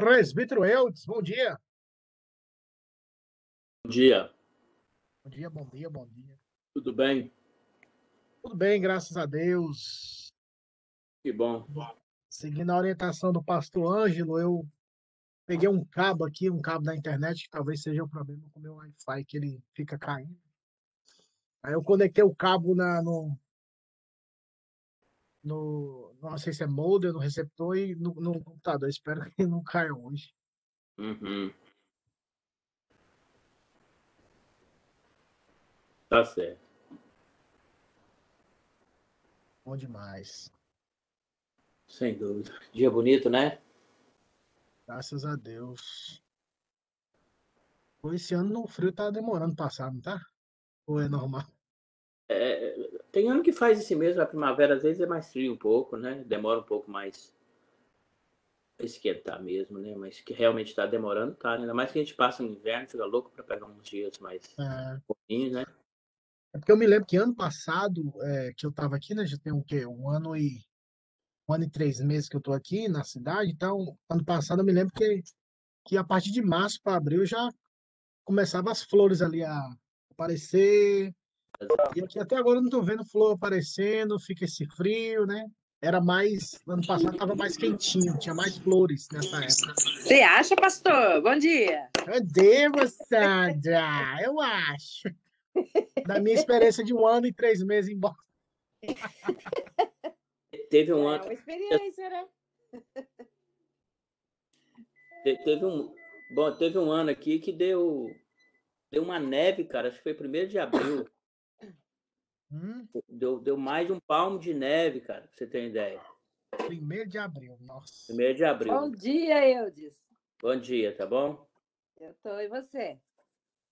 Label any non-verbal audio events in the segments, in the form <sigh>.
Presbítero Eudes, bom dia. Bom dia. Bom dia, bom dia, bom dia. Tudo bem? Tudo bem, graças a Deus. Que bom. Seguindo a orientação do pastor Ângelo, eu peguei um cabo aqui, um cabo da internet, que talvez seja o problema com o meu Wi-Fi, que ele fica caindo. Aí eu conectei o cabo na, no, no. Não sei se é modem, no receptor e no, no computador. Espero que não caia hoje. Uhum. Tá certo. Bom demais. Sem dúvida. Dia bonito, né? Graças a Deus. Esse ano no frio tá demorando passar, não tá? Ou é normal? É, tem ano que faz esse mesmo, a primavera às vezes é mais frio um pouco, né? Demora um pouco mais esquentar mesmo, né? Mas que realmente está demorando, tá? Ainda mais que a gente passa no inverno, fica louco para pegar uns dias mais É, pouquinhos, né? é porque eu me lembro que ano passado, é, que eu tava aqui, né? Já tem o quê? Um ano e um ano e três meses que eu tô aqui na cidade. Então, ano passado eu me lembro que, que a partir de março para abril já começava as flores ali a aparecer. E aqui até agora eu não tô vendo flor aparecendo, fica esse frio, né? Era mais, ano passado tava mais quentinho, tinha mais flores nessa época. Você acha, pastor? Bom dia. Eu devo, Sandra, eu acho. Da minha experiência de um ano e três meses embora. Teve É um ano, uma experiência, né? te- teve um, bom, teve um ano aqui que deu, deu uma neve, cara. Acho que foi primeiro de abril. Hum, Deu, deu mais de um palmo de neve, cara, pra você ter uma ideia. primeiro de abril, nossa. Primeiro de abril. Bom dia, Eudes. Bom dia, tá bom? Eu tô e você?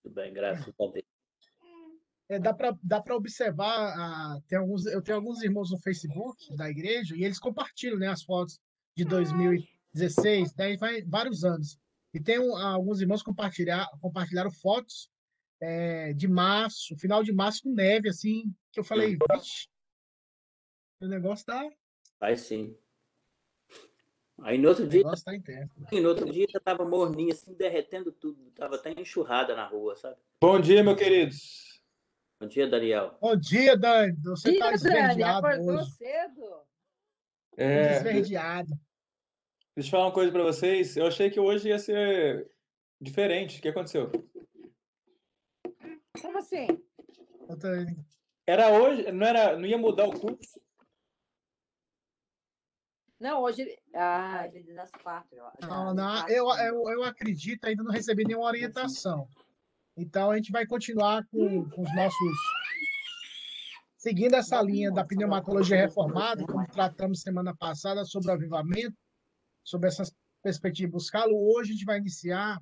Tudo bem, graças a Deus. É, dá para dá para observar, ah, tem alguns, eu tenho alguns irmãos no Facebook da igreja e eles compartilham, né, as fotos de 2016, daí vai vários anos. E tem um- alguns irmãos compartilhar, compartilharam fotos é, de março, final de março com neve, assim, que eu falei, vixe, o negócio tá, Vai sim. Aí no outro o dia, negócio tá intenso. no outro dia já tava morninho, assim, derretendo tudo. Tava até enxurrada na rua, sabe? Bom dia, meus queridos. Bom dia, Daniel. Bom dia, Dani, você tá Dia, Dani, esverdeado acordou hoje, cedo. É, esverdeado. deixa eu falar uma coisa para vocês. Eu achei que hoje ia ser diferente. O que aconteceu? Como assim? Era hoje, não era, não ia mudar o curso? Não, hoje. Ah, ele das quatro. eu acho. Não, Ah, não, quatro, eu, eu, eu acredito, ainda não recebi nenhuma orientação. Então, a gente vai continuar com, com os nossos. Seguindo essa linha da pneumatologia reformada, como tratamos semana passada sobre o avivamento, sobre essas perspectivas de buscá-lo, hoje a gente vai iniciar,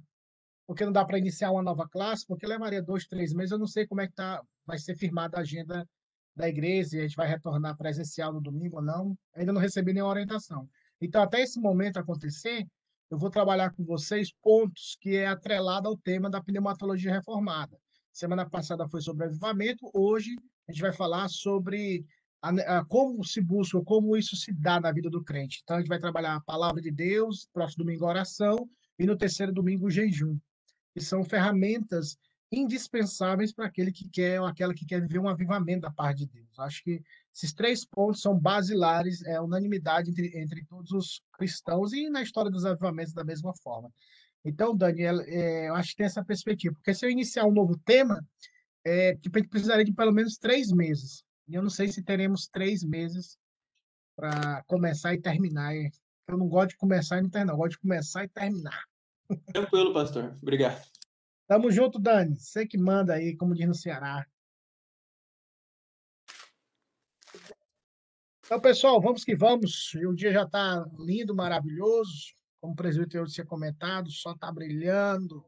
porque não dá para iniciar uma nova classe, porque levaria dois, três meses, eu não sei como é que tá, vai ser firmada a agenda da igreja, e a gente vai retornar presencial no domingo ou não, ainda não recebi nenhuma orientação. Então, até esse momento acontecer, eu vou trabalhar com vocês pontos que é atrelado ao tema da pneumatologia reformada. Semana passada foi sobre avivamento, hoje a gente vai falar sobre a, a, como se busca, como isso se dá na vida do crente. Então, a gente vai trabalhar a palavra de Deus, próximo domingo a oração, e no terceiro domingo o jejum, que são ferramentas indispensáveis para aquele que quer ou aquela que quer viver um avivamento da parte de Deus. Acho que esses três pontos são basilares, é unanimidade entre, entre todos os cristãos e na história dos avivamentos da mesma forma. Então, Daniel, é, eu acho que tem essa perspectiva, porque se eu iniciar um novo tema, é, tipo, a gente precisaria de pelo menos três meses. E eu não sei se teremos três meses para começar e terminar. Eu não gosto de começar e não terminar, eu gosto de começar e terminar. Tranquilo, pastor. Obrigado. Tamo junto, Dani. Você que manda aí, como diz no Ceará. Então, pessoal, vamos que vamos. E o dia já está lindo, maravilhoso. Como o presbítero tinha comentado, o sol está brilhando.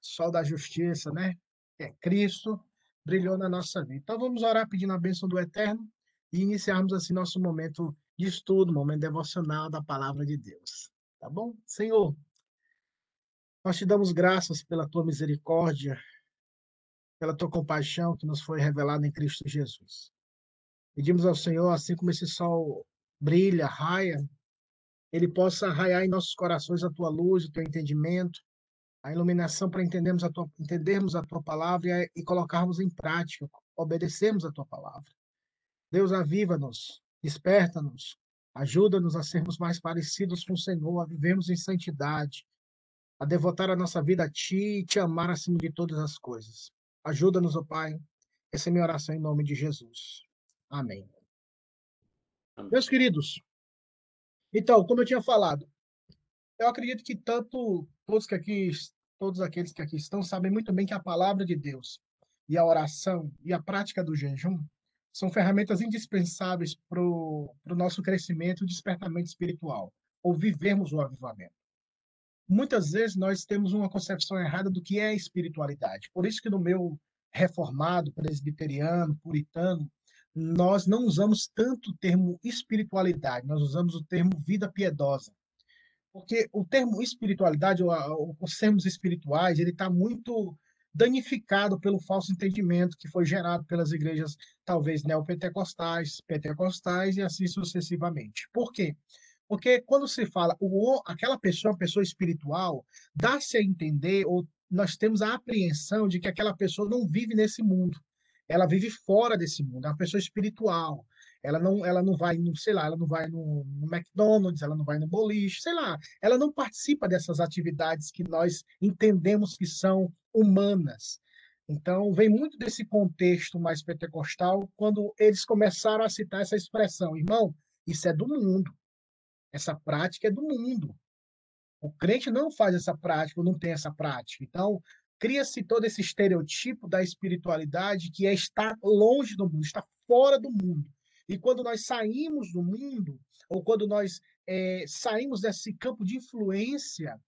Sol da justiça, né? É Cristo, brilhou na nossa vida. Então, vamos orar pedindo a bênção do Eterno e iniciarmos assim nosso momento de estudo, momento devocional da palavra de Deus. Tá bom? Senhor, nós te damos graças pela tua misericórdia, pela tua compaixão que nos foi revelada em Cristo Jesus. Pedimos ao Senhor, assim como esse sol brilha, raia ele possa raiar em nossos corações a tua luz, o teu entendimento, a iluminação para entendermos a tua, entendermos a tua palavra e, e colocarmos em prática, obedecermos a tua palavra. Deus, aviva-nos, desperta-nos, ajuda-nos a sermos mais parecidos com o Senhor, a vivermos em santidade, a devotar a nossa vida a Ti e Te amar acima de todas as coisas. Ajuda-nos, ó oh Pai. Essa é minha oração em nome de Jesus. Amém. Amém. Meus queridos, então, como eu tinha falado, eu acredito que tanto todos que aqui, todos aqueles que aqui estão sabem muito bem que a palavra de Deus e a oração e a prática do jejum são ferramentas indispensáveis para o nosso crescimento e despertamento espiritual, ou vivermos o avivamento. Muitas vezes nós temos uma concepção errada do que é espiritualidade. Por isso que no meu reformado, presbiteriano, puritano, nós não usamos tanto o termo espiritualidade, nós usamos o termo vida piedosa. Porque o termo espiritualidade, ou, os termos espirituais, ele está muito danificado pelo falso entendimento que foi gerado pelas igrejas, talvez neopentecostais, pentecostais e assim sucessivamente. Por quê? Porque quando se fala o, aquela pessoa, pessoa espiritual, dá-se a entender, ou nós temos a apreensão de que aquela pessoa não vive nesse mundo. Ela vive fora desse mundo, é uma pessoa espiritual. Ela não, ela não vai, no, sei lá, ela não vai no, no McDonald's, ela não vai no boliche, sei lá. Ela não participa dessas atividades que nós entendemos que são humanas. Então, vem muito desse contexto mais pentecostal quando eles começaram a citar essa expressão. Irmão, isso é do mundo. Essa prática é do mundo. O crente não faz essa prática, não tem essa prática. Então, cria-se todo esse estereotipo da espiritualidade que é estar longe do mundo, estar fora do mundo. E quando nós saímos do mundo, ou quando nós é, saímos desse campo de influência,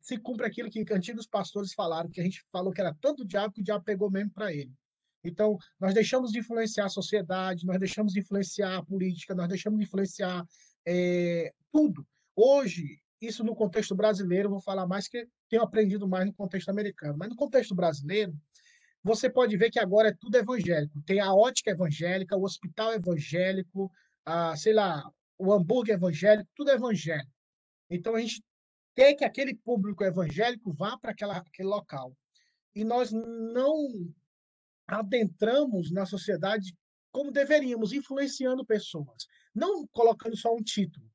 se cumpre aquilo que antigos pastores falaram, que a gente falou que era tanto diabo que o diabo pegou mesmo para ele. Então, nós deixamos de influenciar a sociedade, nós deixamos de influenciar a política, nós deixamos de influenciar é, tudo. Hoje, isso no contexto brasileiro, vou falar mais que tenho aprendido mais no contexto americano, mas no contexto brasileiro, você pode ver que agora é tudo evangélico. Tem a ótica evangélica, o hospital evangélico, a, sei lá, o hambúrguer evangélico, tudo é evangélico. Então a gente quer que aquele público evangélico vá para aquele local. E nós não adentramos na sociedade como deveríamos, influenciando pessoas. Não colocando só um título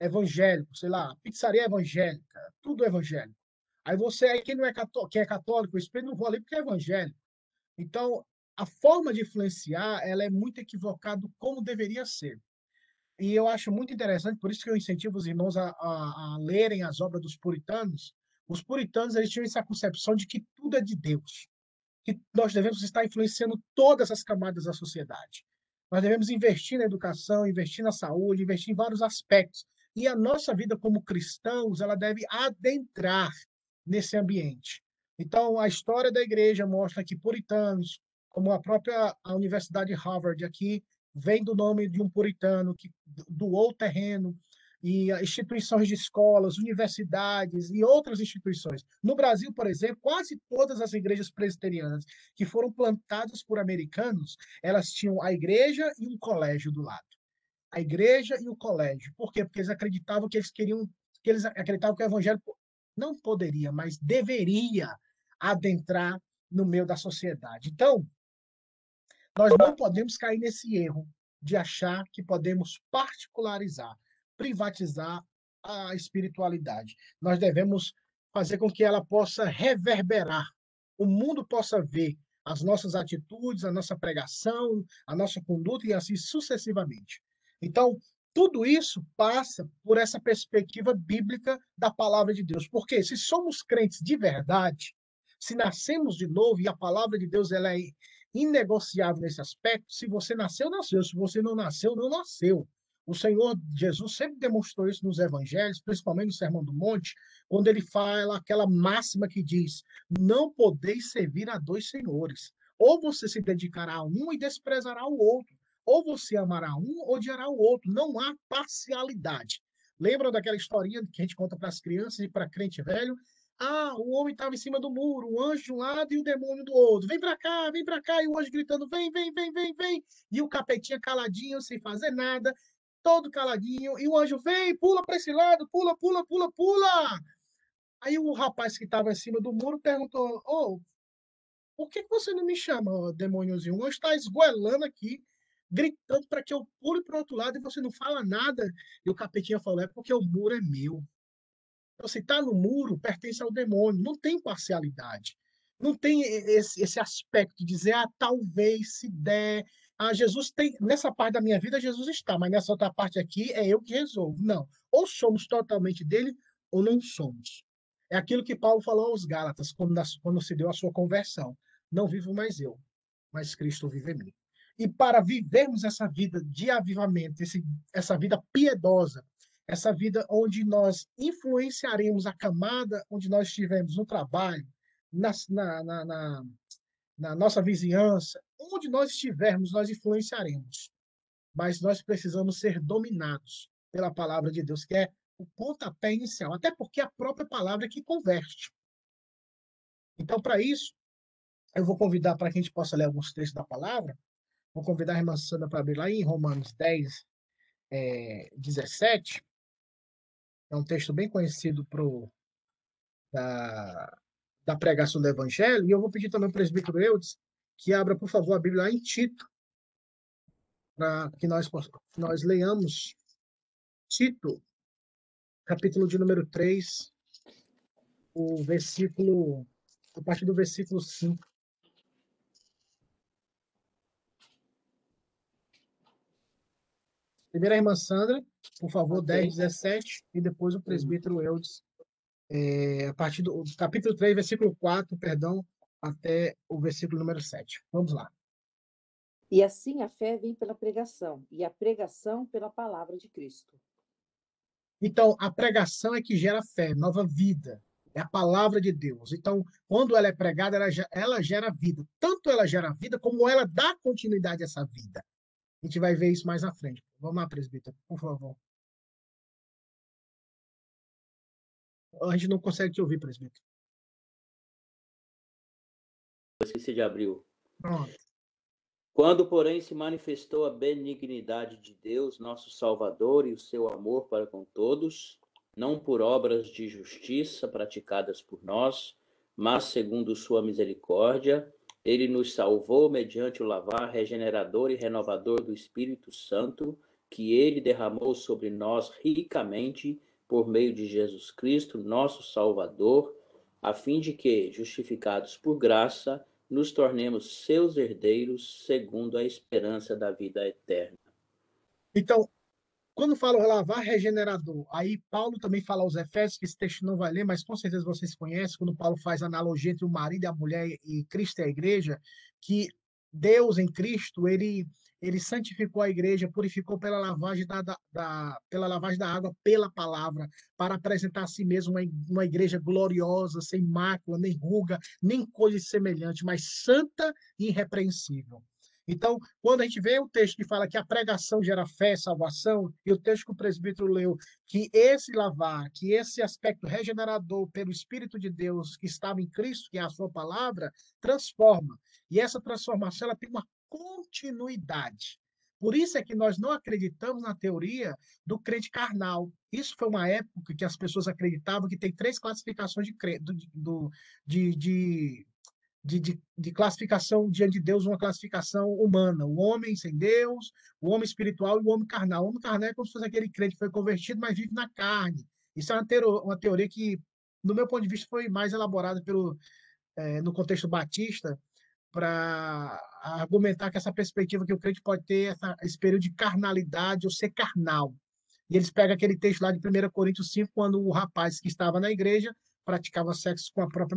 evangélico, sei lá, pizzaria evangélica, tudo evangélico. Aí você, aí quem não é católico, quem é católico, espelho não vou ali porque é evangélico. Então, a forma de influenciar, ela é muito equivocada como deveria ser. E eu acho muito interessante, por isso que eu incentivo os irmãos a, a, a lerem as obras dos puritanos. Os puritanos, eles tinham essa concepção de que tudo é de Deus que nós devemos estar influenciando todas as camadas da sociedade. Nós devemos investir na educação, investir na saúde, investir em vários aspectos. E a nossa vida como cristãos, ela deve adentrar nesse ambiente. Então, a história da igreja mostra que puritanos, como a própria a Universidade Harvard aqui, vem do nome de um puritano que doou terreno e instituições de escolas, universidades e outras instituições. No Brasil, por exemplo, quase todas as igrejas presbiterianas que foram plantadas por americanos, elas tinham a igreja e um colégio do lado. A igreja e o colégio. Por quê? Porque eles acreditavam que eles queriam, que eles acreditavam que o evangelho não poderia, mas deveria adentrar no meio da sociedade. Então, nós não podemos cair nesse erro de achar que podemos particularizar privatizar a espiritualidade. Nós devemos fazer com que ela possa reverberar, o mundo possa ver as nossas atitudes, a nossa pregação, a nossa conduta e assim sucessivamente. Então, tudo isso passa por essa perspectiva bíblica da palavra de Deus. Porque se somos crentes de verdade, se nascemos de novo e a palavra de Deus ela é inegociável nesse aspecto, se você nasceu, nasceu. Se você não nasceu, não nasceu. O Senhor Jesus sempre demonstrou isso nos evangelhos, principalmente no Sermão do Monte, quando ele fala aquela máxima que diz: Não podeis servir a dois senhores. Ou você se dedicará a um e desprezará o outro. Ou você amará um odiará o outro. Não há parcialidade. Lembram daquela historinha que a gente conta para as crianças e para crente velho? Ah, o homem estava em cima do muro, o anjo de um lado e o demônio do outro. Vem para cá, vem para cá. E o anjo gritando: vem, vem, vem, vem, vem. E o capetinha caladinho, sem fazer nada todo caladinho, e o anjo vem, pula para esse lado, pula, pula, pula, pula. Aí o rapaz que estava em cima do muro perguntou: oh, por que você não me chama, demôniozinho? O anjo está esgoelando aqui, gritando para que eu pule para o outro lado e você não fala nada. E o capetinha falou: é porque o muro é meu. Então, se está no muro, pertence ao demônio, não tem parcialidade. Não tem esse, esse aspecto de dizer, ah, talvez se der. Ah, Jesus tem. Nessa parte da minha vida, Jesus está, mas nessa outra parte aqui é eu que resolvo. Não. Ou somos totalmente dele, ou não somos. É aquilo que Paulo falou aos Gálatas, quando, quando se deu a sua conversão. Não vivo mais eu, mas Cristo vive em mim. E para vivermos essa vida de avivamento, esse, essa vida piedosa, essa vida onde nós influenciaremos a camada onde nós estivermos no trabalho, na, na, na, na, nossa vizinhança, onde nós estivermos, nós influenciaremos. Mas nós precisamos ser dominados pela palavra de Deus, que é o pontapé inicial, até porque é a própria palavra que converte. Então, para isso, eu vou convidar para que a gente possa ler alguns textos da palavra. Vou convidar a irmã Sandra para abrir lá em Romanos 10, é, 17. É um texto bem conhecido pro, da, da pregação do Evangelho. E eu vou pedir também ao presbítero Eudes que abra, por favor, a Bíblia lá em Tito, para que nós, nós leiamos Tito, capítulo de número 3, o versículo, a partir do versículo 5. Primeiro a irmã Sandra, por favor, okay. 10, 17, e depois o presbítero Eudes, é, a partir do capítulo 3, versículo 4, perdão, até o versículo número 7. Vamos lá. E assim a fé vem pela pregação, e a pregação pela palavra de Cristo. Então, a pregação é que gera fé, nova vida. É a palavra de Deus. Então, quando ela é pregada, ela, ela gera vida. Tanto ela gera vida, como ela dá continuidade a essa vida. A gente vai ver isso mais à frente. Vamos lá, presbítero, por favor. A gente não consegue te ouvir, presbítero. Eu esqueci de abrir. Pronto. Quando, porém, se manifestou a benignidade de Deus, nosso Salvador, e o seu amor para com todos, não por obras de justiça praticadas por nós, mas segundo sua misericórdia, ele nos salvou mediante o lavar regenerador e renovador do Espírito Santo, que ele derramou sobre nós ricamente por meio de Jesus Cristo, nosso Salvador, a fim de que, justificados por graça, nos tornemos seus herdeiros segundo a esperança da vida eterna. Então, quando fala lavar regenerador, aí Paulo também fala aos Efésios, que esse texto não vai ler, mas com certeza vocês conhecem, quando Paulo faz analogia entre o marido e a mulher e Cristo e a igreja, que Deus em Cristo, ele ele santificou a igreja, purificou pela lavagem da, da, da, pela lavagem da água, pela palavra, para apresentar a si mesmo uma, uma igreja gloriosa, sem mácula, nem ruga, nem coisa semelhante, mas santa e irrepreensível. Então, quando a gente vê o texto que fala que a pregação gera fé, salvação, e o texto que o presbítero leu, que esse lavar, que esse aspecto regenerador pelo Espírito de Deus que estava em Cristo, que é a sua palavra, transforma. E essa transformação ela tem uma continuidade. Por isso é que nós não acreditamos na teoria do crente carnal. Isso foi uma época que as pessoas acreditavam que tem três classificações de, do, de, de, de, de, classificação diante de Deus, uma classificação humana. O homem sem Deus, o homem espiritual e o homem carnal. O homem carnal é como se fosse aquele crente que foi convertido, mas vive na carne. Isso é uma, teoria, uma teoria que, no meu ponto de vista, foi mais elaborada pelo, é, no contexto batista, para argumentar que essa perspectiva que o crente pode ter essa, esse período de carnalidade ou ser carnal. E eles pegam aquele texto lá de 1 Coríntios 5, quando o rapaz que estava na igreja praticava sexo com a própria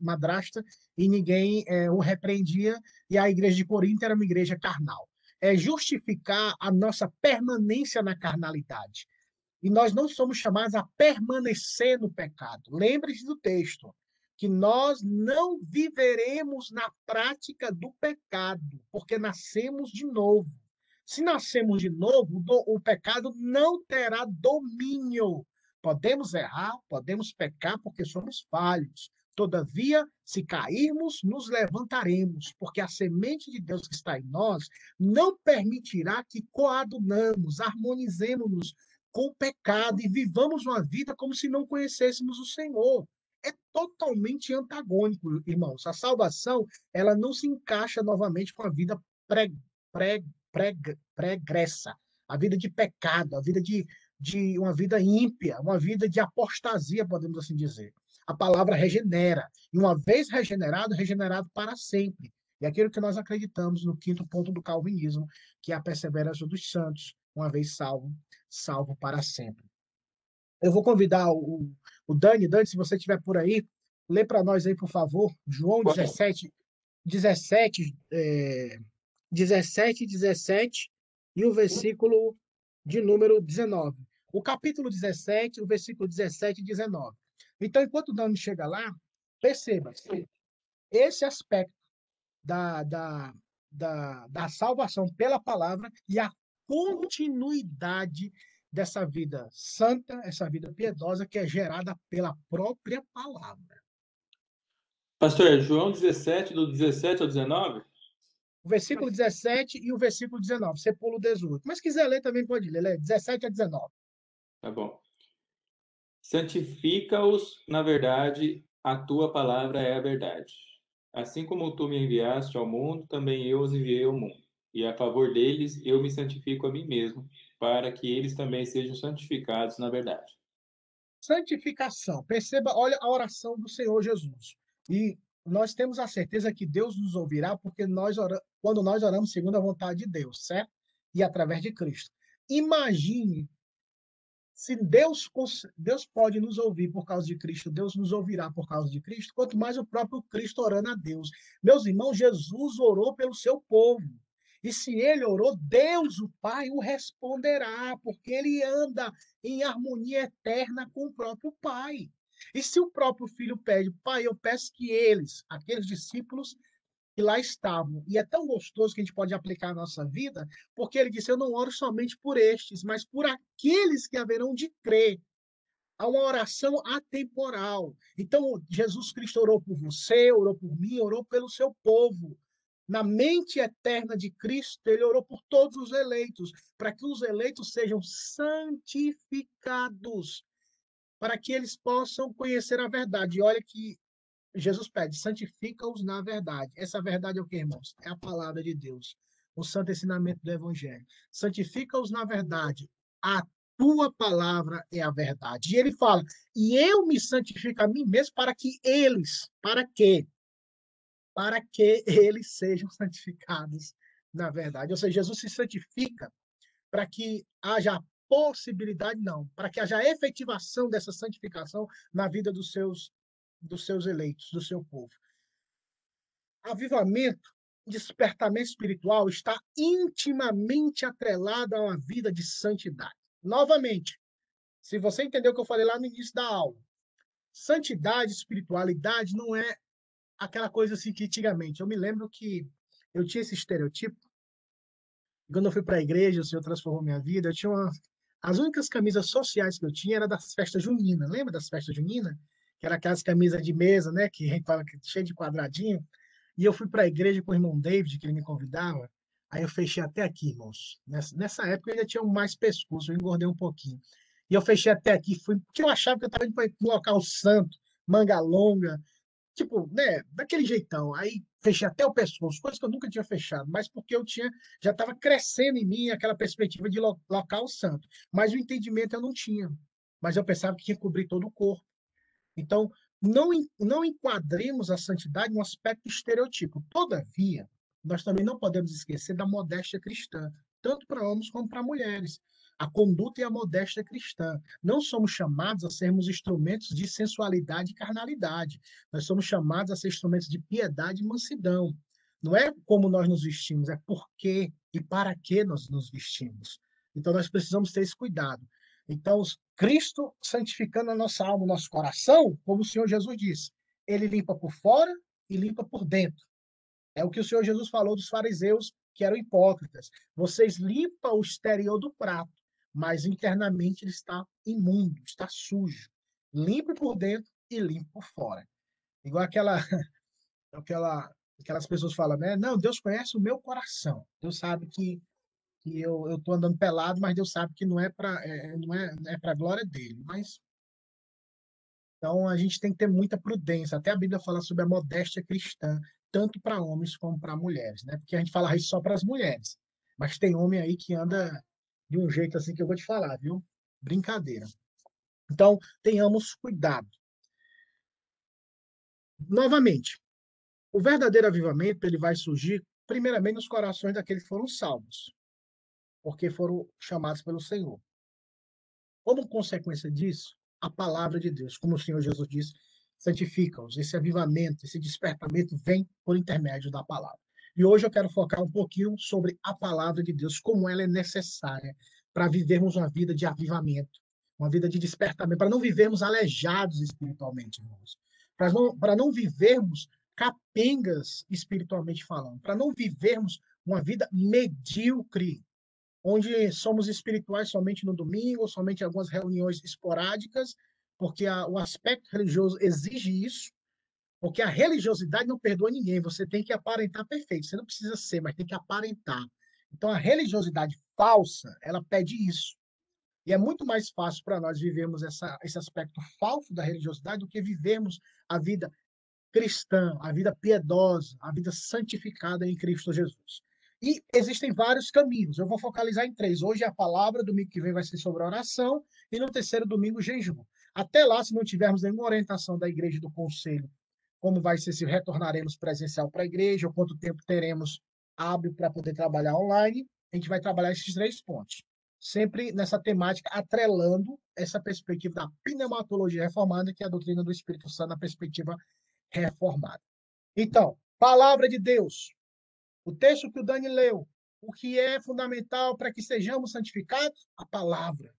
madrasta e ninguém é, o repreendia, e a igreja de Corinto era uma igreja carnal. É justificar a nossa permanência na carnalidade. E nós não somos chamados a permanecer no pecado. Lembre-se do texto que nós não viveremos na prática do pecado, porque nascemos de novo. Se nascemos de novo, o pecado não terá domínio. Podemos errar, podemos pecar, porque somos falhos. Todavia, se cairmos, nos levantaremos, porque a semente de Deus que está em nós não permitirá que coadunamos, harmonizemos-nos com o pecado e vivamos uma vida como se não conhecêssemos o Senhor. É totalmente antagônico, irmãos. A salvação, ela não se encaixa novamente com a vida pré, pré, pregressa, a vida de pecado, a vida de, de uma vida ímpia, uma vida de apostasia, podemos assim dizer a palavra regenera. E uma vez regenerado, regenerado para sempre. E aquilo que nós acreditamos no quinto ponto do calvinismo, que é a perseverança dos santos, uma vez salvo, salvo para sempre. Eu vou convidar o, o Dani. Dani, se você estiver por aí, lê para nós aí, por favor, João 17, 17, é, 17, 17 e o versículo de número 19. O capítulo 17, o versículo 17 e 19. Então, enquanto o Dani chega lá, perceba esse aspecto da, da, da, da salvação pela palavra e a continuidade dessa vida santa, essa vida piedosa que é gerada pela própria palavra. Pastor, João 17, do 17 ao 19? O versículo 17 e o versículo 19. Você pula o 18. Mas se quiser ler, também pode ler. Lê 17 a 19. Tá bom. Santifica-os na verdade, a tua palavra é a verdade. Assim como tu me enviaste ao mundo, também eu os enviei ao mundo. E a favor deles eu me santifico a mim mesmo, para que eles também sejam santificados na verdade. Santificação. Perceba, olha a oração do Senhor Jesus. E nós temos a certeza que Deus nos ouvirá, porque nós oramos, quando nós oramos segundo a vontade de Deus, certo? E através de Cristo. Imagine se Deus, Deus pode nos ouvir por causa de Cristo, Deus nos ouvirá por causa de Cristo, quanto mais o próprio Cristo orando a Deus. Meus irmãos, Jesus orou pelo seu povo. E se ele orou, Deus, o Pai, o responderá, porque ele anda em harmonia eterna com o próprio Pai. E se o próprio filho pede, Pai, eu peço que eles, aqueles discípulos, que lá estavam. E é tão gostoso que a gente pode aplicar na nossa vida, porque ele disse: Eu não oro somente por estes, mas por aqueles que haverão de crer. Há uma oração atemporal. Então, Jesus Cristo orou por você, orou por mim, orou pelo seu povo. Na mente eterna de Cristo, ele orou por todos os eleitos, para que os eleitos sejam santificados, para que eles possam conhecer a verdade. E olha que Jesus pede, santifica-os na verdade. Essa verdade é o que, irmãos? É a palavra de Deus, o santo ensinamento do Evangelho. Santifica-os na verdade. A tua palavra é a verdade. E ele fala, e eu me santifico a mim mesmo para que eles, para quê? Para que eles sejam santificados na verdade. Ou seja, Jesus se santifica para que haja possibilidade, não, para que haja efetivação dessa santificação na vida dos seus dos seus eleitos, do seu povo. Avivamento, despertamento espiritual está intimamente atrelado a uma vida de santidade. Novamente, se você entendeu o que eu falei lá no início da aula, santidade, espiritualidade não é aquela coisa assim que antigamente. Eu me lembro que eu tinha esse estereotipo. Quando eu fui para a igreja, o Senhor transformou minha vida. Eu tinha uma... As únicas camisas sociais que eu tinha era das festas juninas. Lembra das festas juninas? que era aquelas camisas de mesa, né, que a <laughs> gente fala que cheio de quadradinho. E eu fui para a igreja com o irmão David, que ele me convidava. Aí eu fechei até aqui, irmãos. Nessa, nessa época eu ainda tinha mais pescoço, eu engordei um pouquinho. E eu fechei até aqui, fui, porque eu achava que eu estava indo para um local santo, manga longa, tipo, né, daquele jeitão. Aí fechei até o pescoço, coisa que eu nunca tinha fechado, mas porque eu tinha, já estava crescendo em mim aquela perspectiva de lo, local santo. Mas o entendimento eu não tinha. Mas eu pensava que tinha que cobrir todo o corpo. Então, não, não enquadremos a santidade no aspecto estereotipo. Todavia, nós também não podemos esquecer da modéstia cristã, tanto para homens como para mulheres. A conduta e a modéstia cristã. Não somos chamados a sermos instrumentos de sensualidade e carnalidade. Nós somos chamados a ser instrumentos de piedade e mansidão. Não é como nós nos vestimos, é por quê e para que nós nos vestimos. Então, nós precisamos ter esse cuidado. Então, Cristo santificando a nossa alma, o nosso coração, como o Senhor Jesus disse, ele limpa por fora e limpa por dentro. É o que o Senhor Jesus falou dos fariseus que eram hipócritas. Vocês limpam o exterior do prato, mas internamente ele está imundo, está sujo. Limpe por dentro e limpe por fora. Igual aquela, <laughs> aquela, aquelas pessoas falam, né? Não, Deus conhece o meu coração. Deus sabe que, que eu, eu tô andando pelado, mas Deus sabe que não é para é, não é, é para glória dele. Mas então a gente tem que ter muita prudência. Até a Bíblia fala sobre a modéstia cristã, tanto para homens como para mulheres, né? Porque a gente fala isso só para as mulheres. Mas tem homem aí que anda de um jeito assim que eu vou te falar, viu? Brincadeira. Então, tenhamos cuidado. Novamente, o verdadeiro avivamento ele vai surgir primeiramente nos corações daqueles que foram salvos, porque foram chamados pelo Senhor. Como consequência disso, a palavra de Deus, como o Senhor Jesus disse, santifica-os. Esse avivamento, esse despertamento vem por intermédio da palavra. E hoje eu quero focar um pouquinho sobre a palavra de Deus, como ela é necessária para vivermos uma vida de avivamento, uma vida de despertamento, para não vivermos aleijados espiritualmente, irmãos. Para não, para não vivermos capengas espiritualmente falando, para não vivermos uma vida medíocre, onde somos espirituais somente no domingo, somente em algumas reuniões esporádicas, porque a, o aspecto religioso exige isso, porque a religiosidade não perdoa ninguém, você tem que aparentar perfeito, você não precisa ser, mas tem que aparentar. Então a religiosidade falsa, ela pede isso. E é muito mais fácil para nós vivermos essa, esse aspecto falso da religiosidade do que vivermos a vida cristã, a vida piedosa, a vida santificada em Cristo Jesus. E existem vários caminhos. Eu vou focalizar em três. Hoje é a palavra, domingo que vem vai ser sobre oração, e no terceiro domingo, jejum. Até lá, se não tivermos nenhuma orientação da igreja do conselho, como vai ser se retornaremos presencial para a igreja, ou quanto tempo teremos hábil para poder trabalhar online, a gente vai trabalhar esses três pontos. Sempre nessa temática, atrelando essa perspectiva da pneumatologia reformada, que é a doutrina do Espírito Santo na perspectiva reformada. Então, palavra de Deus, o texto que o Dani leu, o que é fundamental para que sejamos santificados? A palavra.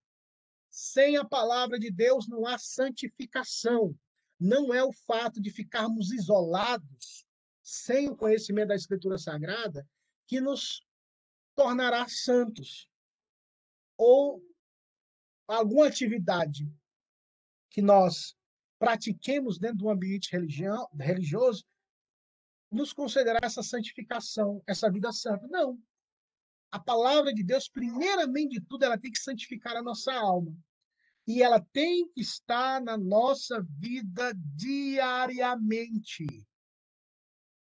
Sem a palavra de Deus não há santificação. Não é o fato de ficarmos isolados, sem o conhecimento da Escritura Sagrada, que nos tornará santos. Ou alguma atividade que nós pratiquemos dentro do ambiente religioso nos concederá essa santificação, essa vida santa. Não. A palavra de Deus, primeiramente de tudo, ela tem que santificar a nossa alma. E ela tem que estar na nossa vida diariamente.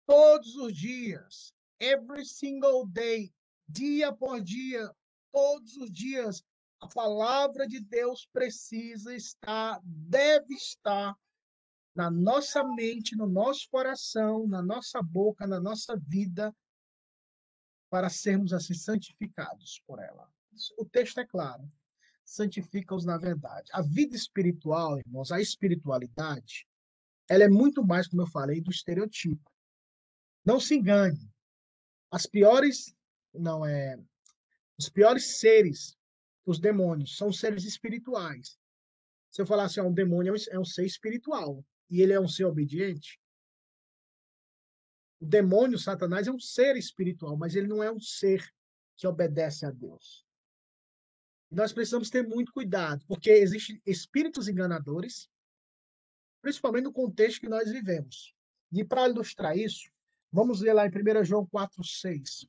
Todos os dias. Every single day. Dia por dia. Todos os dias. A palavra de Deus precisa estar, deve estar na nossa mente, no nosso coração, na nossa boca, na nossa vida, para sermos assim santificados por ela. O texto é claro. Santifica-os na verdade. A vida espiritual, irmãos, a espiritualidade, ela é muito mais, como eu falei, do estereotipo. Não se engane. As piores, não é, os piores seres, os demônios, são seres espirituais. Se eu falar assim, um demônio é um ser espiritual e ele é um ser obediente, o demônio, Satanás, é um ser espiritual, mas ele não é um ser que obedece a Deus. Nós precisamos ter muito cuidado, porque existem espíritos enganadores, principalmente no contexto que nós vivemos. E para ilustrar isso, vamos ler lá em 1 João 4,6.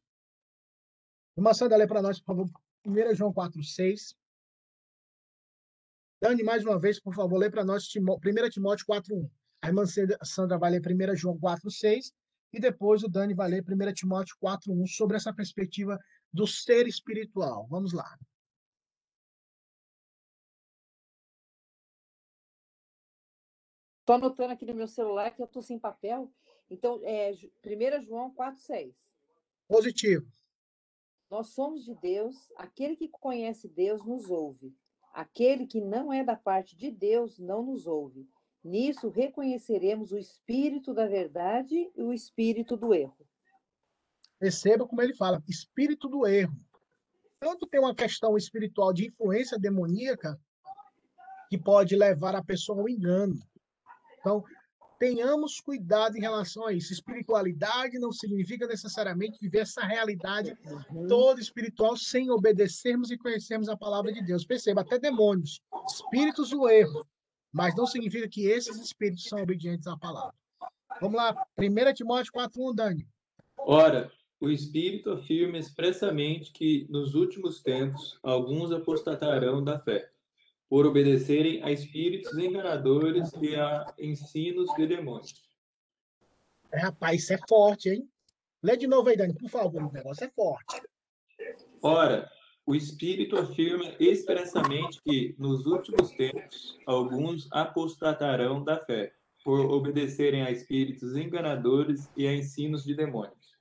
Uma Sandra, lê para nós, por favor, 1 João 4,6. Dani, mais uma vez, por favor, lê para nós 1 Timóteo 4.1. A irmã Sandra vai ler 1 João 4.6 e depois o Dani vai ler 1 Timóteo 4.1 sobre essa perspectiva do ser espiritual. Vamos lá. Estou anotando aqui no meu celular que eu estou sem papel. Então, é, 1 João 4,6. Positivo. Nós somos de Deus, aquele que conhece Deus nos ouve. Aquele que não é da parte de Deus não nos ouve. Nisso reconheceremos o espírito da verdade e o espírito do erro. Perceba como ele fala, espírito do erro. Tanto tem uma questão espiritual de influência demoníaca que pode levar a pessoa ao engano. Então, tenhamos cuidado em relação a isso. Espiritualidade não significa necessariamente viver essa realidade uhum. toda espiritual sem obedecermos e conhecermos a palavra de Deus. Perceba, até demônios, espíritos do erro, mas não significa que esses espíritos são obedientes à palavra. Vamos lá, 1 Timóteo 4.1, Dani. Ora, o Espírito afirma expressamente que, nos últimos tempos, alguns apostatarão da fé, por obedecerem a espíritos enganadores e a ensinos de demônios. É, rapaz, isso é forte, hein? Lê de novo aí, Dani, por favor, o negócio é forte. Ora, o Espírito afirma expressamente que, nos últimos tempos, alguns apostatarão da fé, por obedecerem a espíritos enganadores e a ensinos de demônios.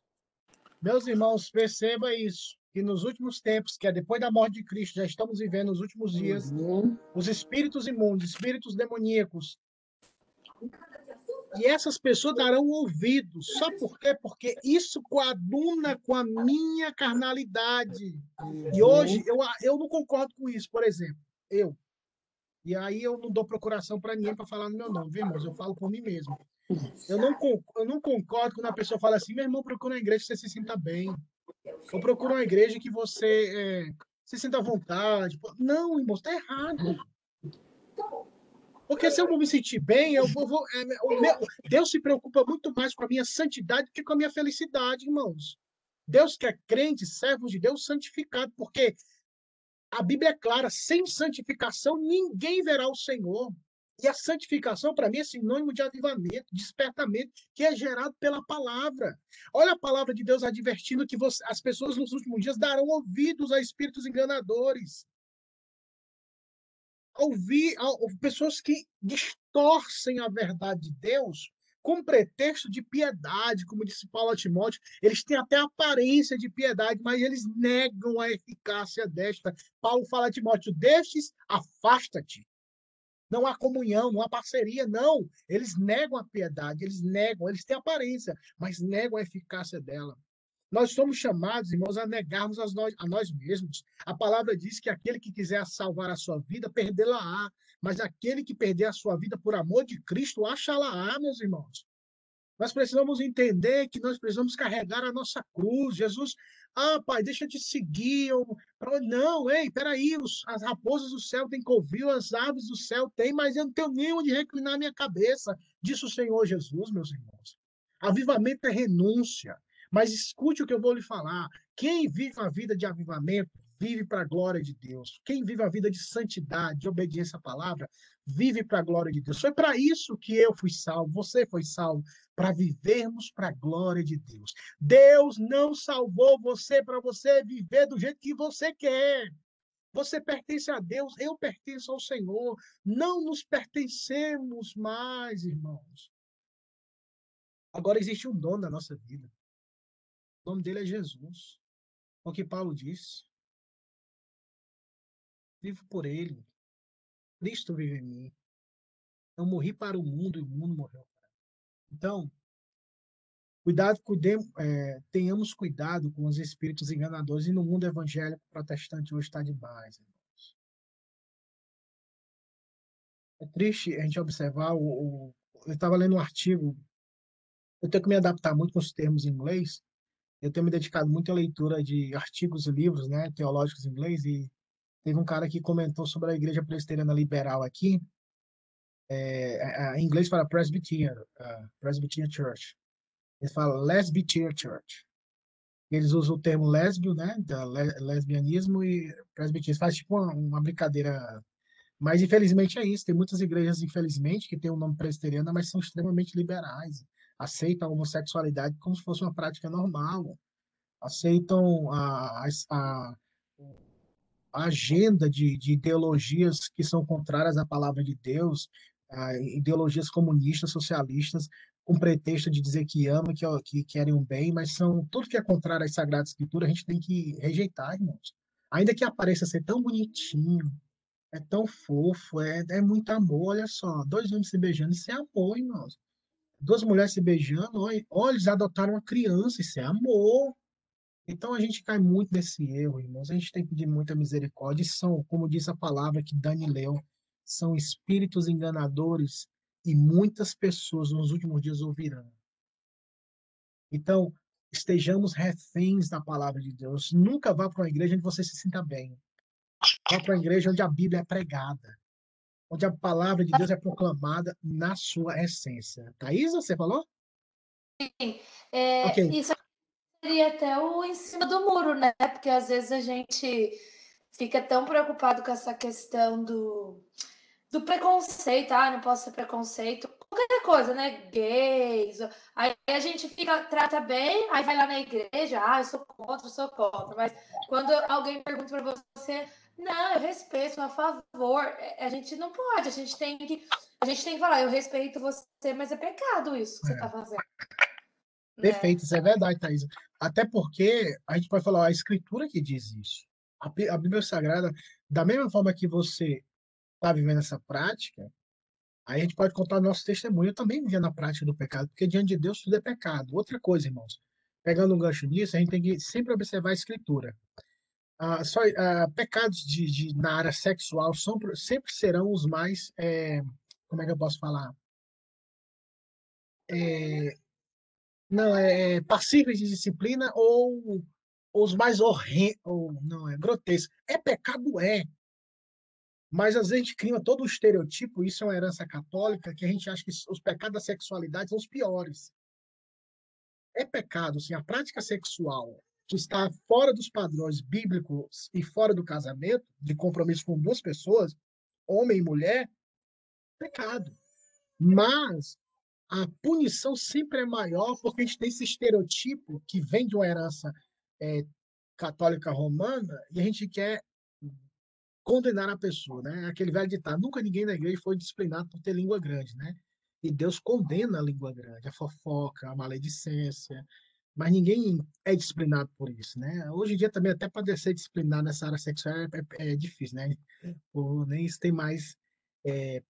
Meus irmãos, perceba isso, que nos últimos tempos, que é depois da morte de Cristo, já estamos vivendo os últimos dias, Uhum. os espíritos imundos, espíritos demoníacos. E essas pessoas darão ouvidos. Sabe por quê? Porque isso coaduna com a minha carnalidade. E hoje eu, eu não concordo com isso, por exemplo. Eu. E aí eu não dou procuração para ninguém para falar no meu nome, viu, irmãos? Eu falo por mim mesmo. Eu não, eu não concordo quando a pessoa fala assim, meu irmão, procura uma igreja que você se sinta bem. Ou procura uma igreja que você é, se sinta à vontade. Não, irmão, está errado. Porque se eu não me sentir bem, eu vou. vou- é, meu- Deus se preocupa muito mais com a minha santidade do que com a minha felicidade, irmãos. Deus quer crente, servos de Deus santificado, porque a Bíblia é clara: sem santificação ninguém verá o Senhor. E a santificação, para mim, é sinônimo de avivamento, despertamento, que é gerado pela palavra. Olha a palavra de Deus advertindo que você- as pessoas nos últimos dias darão ouvidos a espíritos enganadores. Ouvir a- pessoas que distorcem a verdade de Deus com pretexto de piedade, como disse Paulo a Timóteo, eles têm até aparência de piedade, mas eles negam a eficácia desta. Paulo fala a Timóteo: destes, afasta-te. Não há comunhão, não há parceria, não. Eles negam a piedade, eles negam, eles têm aparência, mas negam a eficácia dela. Nós somos chamados, irmãos, a negarmos a nós, a nós mesmos. A palavra diz que aquele que quiser salvar a sua vida, perdê-la-á. Mas aquele que perder a sua vida por amor de Cristo, acha-la-á, meus irmãos. Nós precisamos entender que nós precisamos carregar a nossa cruz. Jesus, ah, pai, deixa te seguir. Eu... Não, ei, peraí, os, as raposas do céu têm covil, as aves do céu têm, mas eu não tenho nem onde reclinar a minha cabeça, disse o Senhor Jesus, meus irmãos. Avivamento é renúncia. Mas escute o que eu vou lhe falar. Quem vive a vida de avivamento, vive para a glória de Deus. Quem vive a vida de santidade, de obediência à palavra, vive para a glória de Deus. Foi para isso que eu fui salvo, você foi salvo, para vivermos para a glória de Deus. Deus não salvou você para você viver do jeito que você quer. Você pertence a Deus, eu pertenço ao Senhor. Não nos pertencemos mais, irmãos. Agora existe um dono da nossa vida. O nome dele é Jesus. É o que Paulo diz. Vivo por ele. Cristo vive em mim. Eu morri para o mundo e o mundo morreu. Então, cuidado, cuidemos, é, tenhamos cuidado com os espíritos enganadores e no mundo evangélico protestante hoje está demais, irmãos. É triste a gente observar o, o eu estava lendo um artigo. Eu tenho que me adaptar muito com os termos em inglês. Eu tenho me dedicado muito à leitura de artigos e livros, né, teológicos em inglês e teve um cara que comentou sobre a igreja presbiteriana liberal aqui. É, em inglês fala Presbyterian, uh, Presbyterian Church. Ele fala Lesbian Church. Eles usam o termo lésbio, né, da le- lesbianismo e presbiterianismo. Faz tipo uma, uma brincadeira. Mas infelizmente é isso. Tem muitas igrejas, infelizmente, que têm o nome presbiteriana, mas são extremamente liberais. Aceitam a homossexualidade como se fosse uma prática normal. Aceitam a, a, a agenda de, de ideologias que são contrárias à palavra de Deus, ah, ideologias comunistas, socialistas, com pretexto de dizer que amam, que, que querem o bem, mas são tudo que é contrário às Sagradas Escrituras, a gente tem que rejeitar, irmãos. Ainda que apareça ser tão bonitinho, é tão fofo, é, é muito amor, olha só, dois homens se beijando, isso é amor, irmãos. Duas mulheres se beijando, olha, olha, eles adotaram uma criança, isso é amor. Então a gente cai muito nesse erro, irmãos. A gente tem que pedir muita misericórdia. E são, como diz a palavra que Dani leu, são espíritos enganadores e muitas pessoas nos últimos dias ouvirão. Então, estejamos reféns da palavra de Deus. Nunca vá para uma igreja onde você se sinta bem. Vá para uma igreja onde a Bíblia é pregada, onde a palavra de Deus é proclamada na sua essência. Thaís, você falou? é, Ok. isso seria até o em cima do muro, né? Porque às vezes a gente fica tão preocupado com essa questão do, do preconceito, ah, não posso ser preconceito, qualquer coisa, né? Gays. Aí a gente fica, trata bem, aí vai lá na igreja, ah, eu sou contra, eu sou contra. Mas quando alguém pergunta para você, não, eu respeito, a favor, é, a gente não pode, a gente tem que. A gente tem que falar, eu respeito você, mas é pecado isso que você está fazendo. né? Perfeito, isso é verdade, Thaís. Até porque a gente pode falar, ó, a escritura que diz isso. A Bíblia Sagrada, da mesma forma que você está vivendo essa prática, aí a gente pode contar nosso testemunho. Eu também vivia na prática do pecado, porque diante de Deus tudo é pecado. Outra coisa, irmãos, pegando um gancho nisso, a gente tem que sempre observar a escritura. Ah, só, ah, pecados de, de- na área sexual são, sempre serão os mais, eh, como é que eu posso falar? É, não, é, é passíveis de disciplina ou os mais horrendos, não, é grotesco. É pecado, é. Mas às vezes a gente cria todo um estereotipo, isso é uma herança católica, que a gente acha que os pecados da sexualidade são os piores. É pecado, sim, a prática sexual que está fora dos padrões bíblicos e fora do casamento, de compromisso com duas pessoas, homem e mulher, pecado. Mas a punição sempre é maior porque a gente tem esse estereotipo que vem de uma herança eh, católica romana e a gente quer condenar a pessoa, né? Aquele velho ditado, nunca ninguém na igreja foi disciplinado por ter língua grande, né? E Deus condena a língua grande, a fofoca, a maledicência, mas ninguém é disciplinado por isso, né? Hoje em dia também até para ser disciplinado nessa área sexual é, é- é difícil, né? Ou nem isso tem mais eh,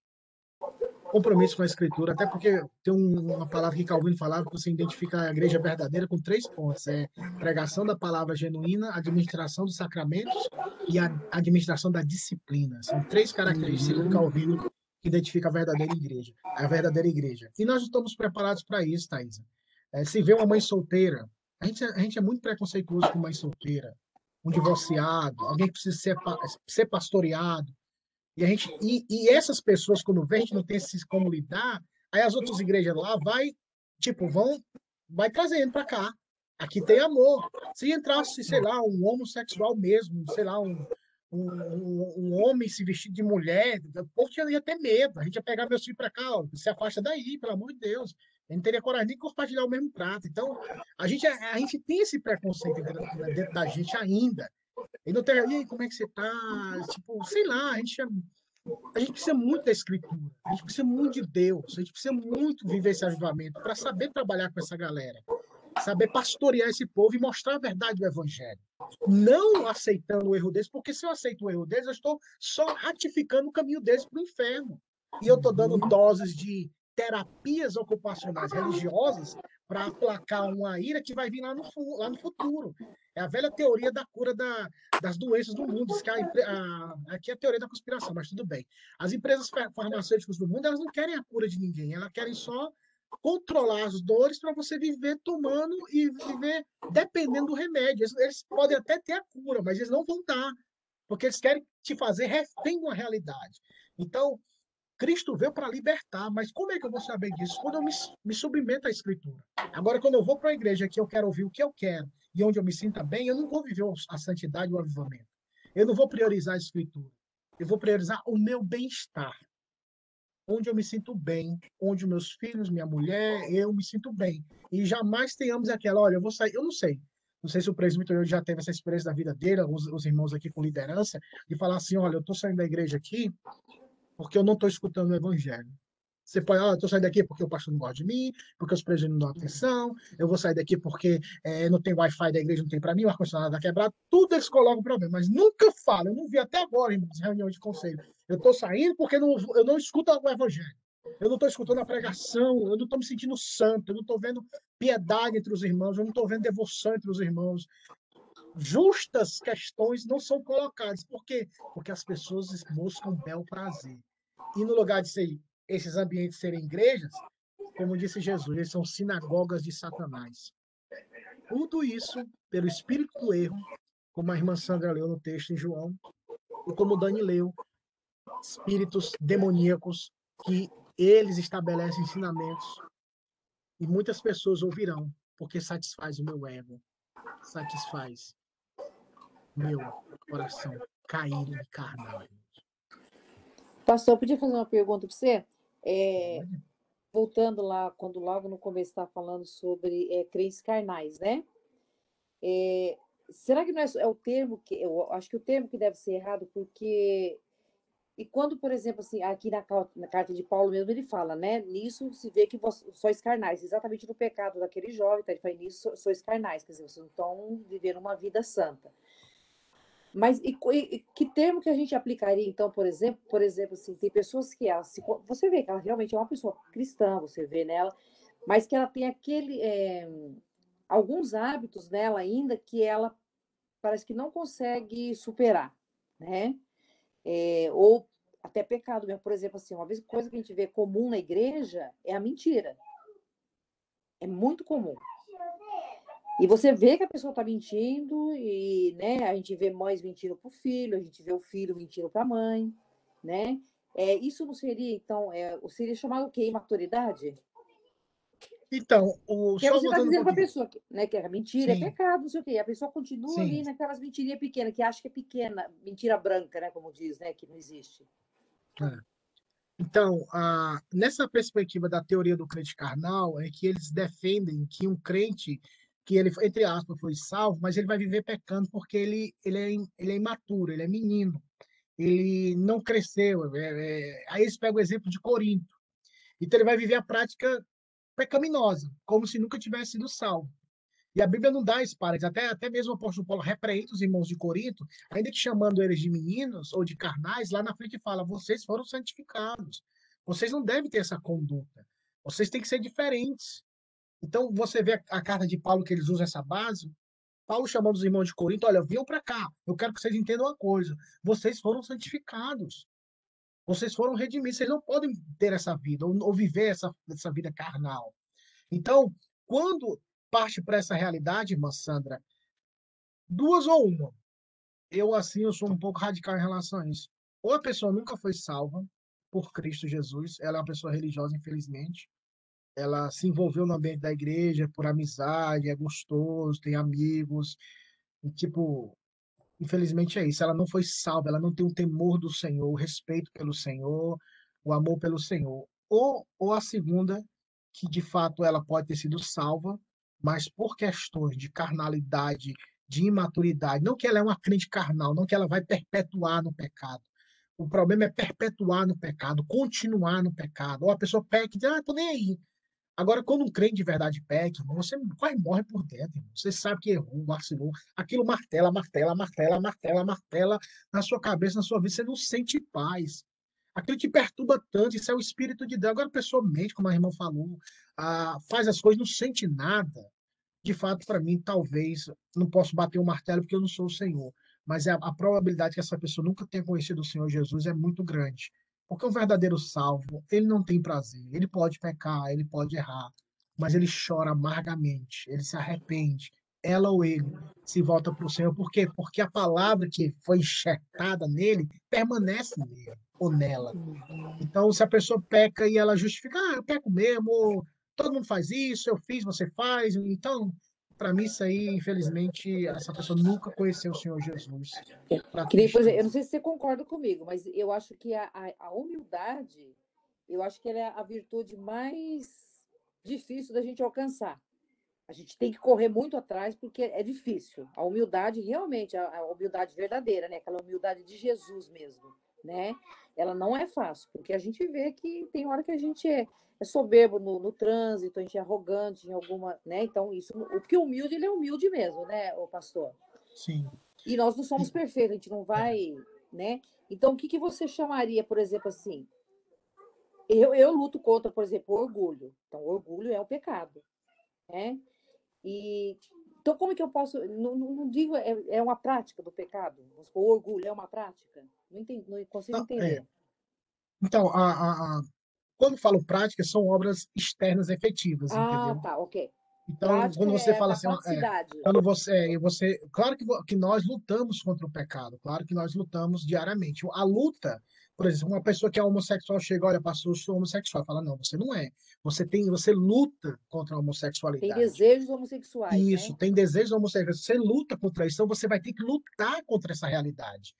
compromisso com a escritura, até porque tem um- uma palavra que Calvino falava que você identifica a igreja verdadeira com três pontos: é pregação da palavra genuína, administração dos sacramentos e a administração da disciplina. São três características que Calvino identifica a verdadeira igreja, a verdadeira igreja. E nós estamos preparados para isso, Thaisa. É, se vê uma mãe solteira, a gente, a gente é muito preconceituoso com mãe solteira, um divorciado, alguém que precisa ser, ser pastoreado. E, a gente, e, e essas pessoas, quando vê, a gente não tem como lidar, aí as outras igrejas lá vai, tipo, vão, vai trazendo para cá. Aqui tem amor. Se entrasse, sei lá, um homossexual mesmo, sei lá, um, um, um, um homem se vestir de mulher, o povo ia ter medo. A gente ia pegar meus filhos para cá, ó, se afasta daí, pelo amor de Deus. Gente não teria coragem nem de compartilhar o mesmo prato. Então, a gente, a gente tem esse preconceito dentro, dentro da gente ainda. E tem, e aí, como é que você tá? Tipo, sei lá, a gente, é- a gente precisa muito da escritura, a gente precisa muito de Deus, a gente precisa muito viver esse avivamento para saber trabalhar com essa galera, saber pastorear esse povo e mostrar a verdade do evangelho. Não aceitando o erro deles, porque se eu aceito o erro deles, eu estou só ratificando o caminho deles para o inferno. E eu estou dando doses de terapias ocupacionais religiosas para aplacar uma ira que vai vir lá no, lá no futuro. É a velha teoria da cura da, das doenças do mundo. Que a a- aqui é a teoria da conspiração, mas tudo bem. As empresas fa- farmacêuticas do mundo elas não querem a cura de ninguém, elas querem só controlar as dores para você viver tomando e viver dependendo do remédio. Eles, eles podem até ter a cura, mas eles não vão dar, porque eles querem te fazer refém de uma realidade. Então, Cristo veio para libertar, mas como é que eu vou saber disso? Quando eu me, me submeto à Escritura. Agora, quando eu vou para a igreja que eu quero ouvir o que eu quero e onde eu me sinta bem, eu não vou viver a santidade e o avivamento. Eu não vou priorizar a Escritura. Eu vou priorizar o meu bem-estar. Onde eu me sinto bem, onde meus filhos, minha mulher, eu me sinto bem. E jamais tenhamos aquela, olha, eu vou sair, eu não sei. Não sei se o presbítero já teve essa experiência da vida dele, os, os irmãos aqui com liderança, de falar assim: olha, eu estou saindo da igreja aqui porque eu não estou escutando o evangelho. Você pode, ah, eu estou saindo daqui porque o pastor não gosta de mim, porque os presbíteros não dão atenção, eu vou sair daqui porque eh, não tem Wi-Fi da igreja, não tem para mim, o ar-condicionado está quebrado, tudo eles colocam problema, mas nunca falam, eu não vi até agora em reuniões de conselho. Eu estou saindo porque não, eu não escuto o evangelho. Eu não estou escutando a pregação, eu não estou me sentindo santo, eu não estou vendo piedade entre os irmãos, eu não estou vendo devoção entre os irmãos. Justas questões não são colocadas. Por quê? Porque as pessoas buscam bel prazer. E no lugar de ser, esses ambientes serem igrejas, como disse Jesus, eles são sinagogas de Satanás. Tudo isso pelo espírito do erro, como a irmã Sandra leu no texto em João, e como Dani leu, espíritos demoníacos que eles estabelecem ensinamentos E muitas pessoas ouvirão, porque satisfaz o meu ego, satisfaz meu coração caído e carnal. Pastor, eu podia fazer uma pergunta para você? É, voltando lá, quando logo no começo está falando sobre é, crenças carnais, né? É, será que não é, é, o termo que eu acho que o termo que deve ser errado porque e quando, por exemplo, assim, aqui na, na, carta de Paulo mesmo, ele fala, né? Nisso se vê que vós sois carnais, exatamente no pecado daquele jovem, tá? ele fala, nisso sois carnais, quer dizer, vocês não estão vivendo uma vida santa. Mas e, e, que termo que a gente aplicaria, então, por exemplo, por exemplo, assim, tem pessoas que ela se, você vê que ela realmente é uma pessoa cristã, você vê nela, mas que ela tem aquele é, alguns hábitos nela ainda que ela parece que não consegue superar, né? É, ou até pecado mesmo. Por exemplo, assim, uma vez coisa que a gente vê comum na igreja é a mentira. É muito comum. E você vê que a pessoa está mentindo, e né, a gente vê mães mentindo para o filho, a gente vê o filho mentindo para a mãe, né? É, isso não seria, então, é, seria chamado o quê? Imaturidade? Então, o que você está dizendo para a pessoa que, né, que é mentira, é Sim. é pecado, não sei o quê. A pessoa continua Sim. ali naquelas mentirinhas pequenas, que acha que é pequena, mentira branca, né, como diz, né, que não existe. É. Então, a, nessa perspectiva da teoria do crente carnal, é que eles defendem que um crente, que ele, entre aspas, foi salvo, mas ele vai viver pecando porque ele, ele, é, ele é imaturo, ele é menino, ele não cresceu. É, é, aí eles pegam o exemplo de Corinto. Então, ele vai viver a prática pecaminosa, como se nunca tivesse sido salvo. E a Bíblia não dá espadas. Até, até mesmo o apóstolo Paulo repreende os irmãos de Corinto, ainda que chamando eles de meninos ou de carnais, lá na frente fala: vocês foram santificados. Vocês não devem ter essa conduta. Vocês têm que ser diferentes. Então, você vê a, carta de Paulo que eles usam essa base. Paulo chamando os irmãos de Corinto: olha, venham para cá. Eu quero que vocês entendam uma coisa. Vocês foram santificados. Vocês foram redimidos. Vocês não podem ter essa vida ou, ou viver essa, essa vida carnal. Então, quando parte para essa realidade, irmã Sandra, duas ou uma. Eu, assim, eu sou um pouco radical em relação a isso. Ou a pessoa nunca foi salva por Cristo Jesus, ela é uma pessoa religiosa, infelizmente. Ela se envolveu no ambiente da igreja por amizade, é gostoso, tem amigos. E, tipo, infelizmente é isso. Ela não foi salva, ela não tem o temor do Senhor, o respeito pelo Senhor, o amor pelo Senhor. Ou, ou a segunda, que de fato ela pode ter sido salva, mas por questões de carnalidade, de imaturidade, não que ela é uma crente carnal, não que ela vai perpetuar no pecado. O problema é perpetuar no pecado, continuar no pecado. Ou a pessoa peca e diz, ah, tô nem aí. Agora, quando um crente de verdade peca, você quase morre por dentro. Irmão. Você sabe que errou, vacilou. Aquilo martela, martela, martela, martela, martela na sua cabeça, na sua vida. Você não sente paz. Aquilo te perturba tanto, isso é o Espírito de Deus. Agora a pessoa mente, como a irmã falou, ah, faz as coisas, não sente nada. De fato, para mim, talvez, não posso bater o martelo porque eu não sou o Senhor, mas a, a probabilidade que essa pessoa nunca tenha conhecido o Senhor Jesus é muito grande. Porque um verdadeiro salvo, ele não tem prazer, ele pode pecar, ele pode errar, mas ele chora amargamente, ele se arrepende, ela ou ele se volta para o Senhor. Por quê? Porque a palavra que foi enxertada nele permanece nele ou nela. Então, se a pessoa peca e ela justifica, ah, eu peco mesmo, todo mundo faz isso, eu fiz, você faz. Então, para mim, isso aí, infelizmente, essa pessoa nunca conheceu o Senhor Jesus. eu não sei se você concorda comigo, mas eu acho que a, a, a humildade, eu acho que ela é a virtude mais difícil da gente alcançar. A gente tem que correr muito atrás porque é difícil. A humildade, realmente, a, a humildade verdadeira, né? Aquela humildade de Jesus mesmo, né? Ela não é fácil, porque a gente vê que tem hora que a gente é, é soberbo no, no, trânsito, a gente é arrogante em alguma, né? Então, isso, o que humilde, ele é humilde mesmo, né, o pastor? Sim. E nós não somos perfeitos, a gente não vai, né? Então, o que, que você chamaria, por exemplo, assim? Eu, eu luto contra, por exemplo, o orgulho. Então, orgulho é um pecado, né? E então, como é que eu posso. Não, não digo, é, é uma prática do pecado. O orgulho é uma prática? Não, entendi, não consigo não, entender. É. Então, a, a, a, quando falo prática, são obras externas efetivas, ah, entendeu? tá, ok. Então, Prática quando você é fala assim, é, quando você, você, claro que, que nós lutamos contra o pecado, claro que nós lutamos diariamente. A luta, por exemplo, uma pessoa que é homossexual chega, olha, pastor, eu sou homossexual, fala, não, você não é. Você tem, você luta contra a Tem homossexualidade. desejos homossexuais, Isso, né? tem desejo homossexual. Você luta contra isso, então você vai ter que lutar contra essa realidade.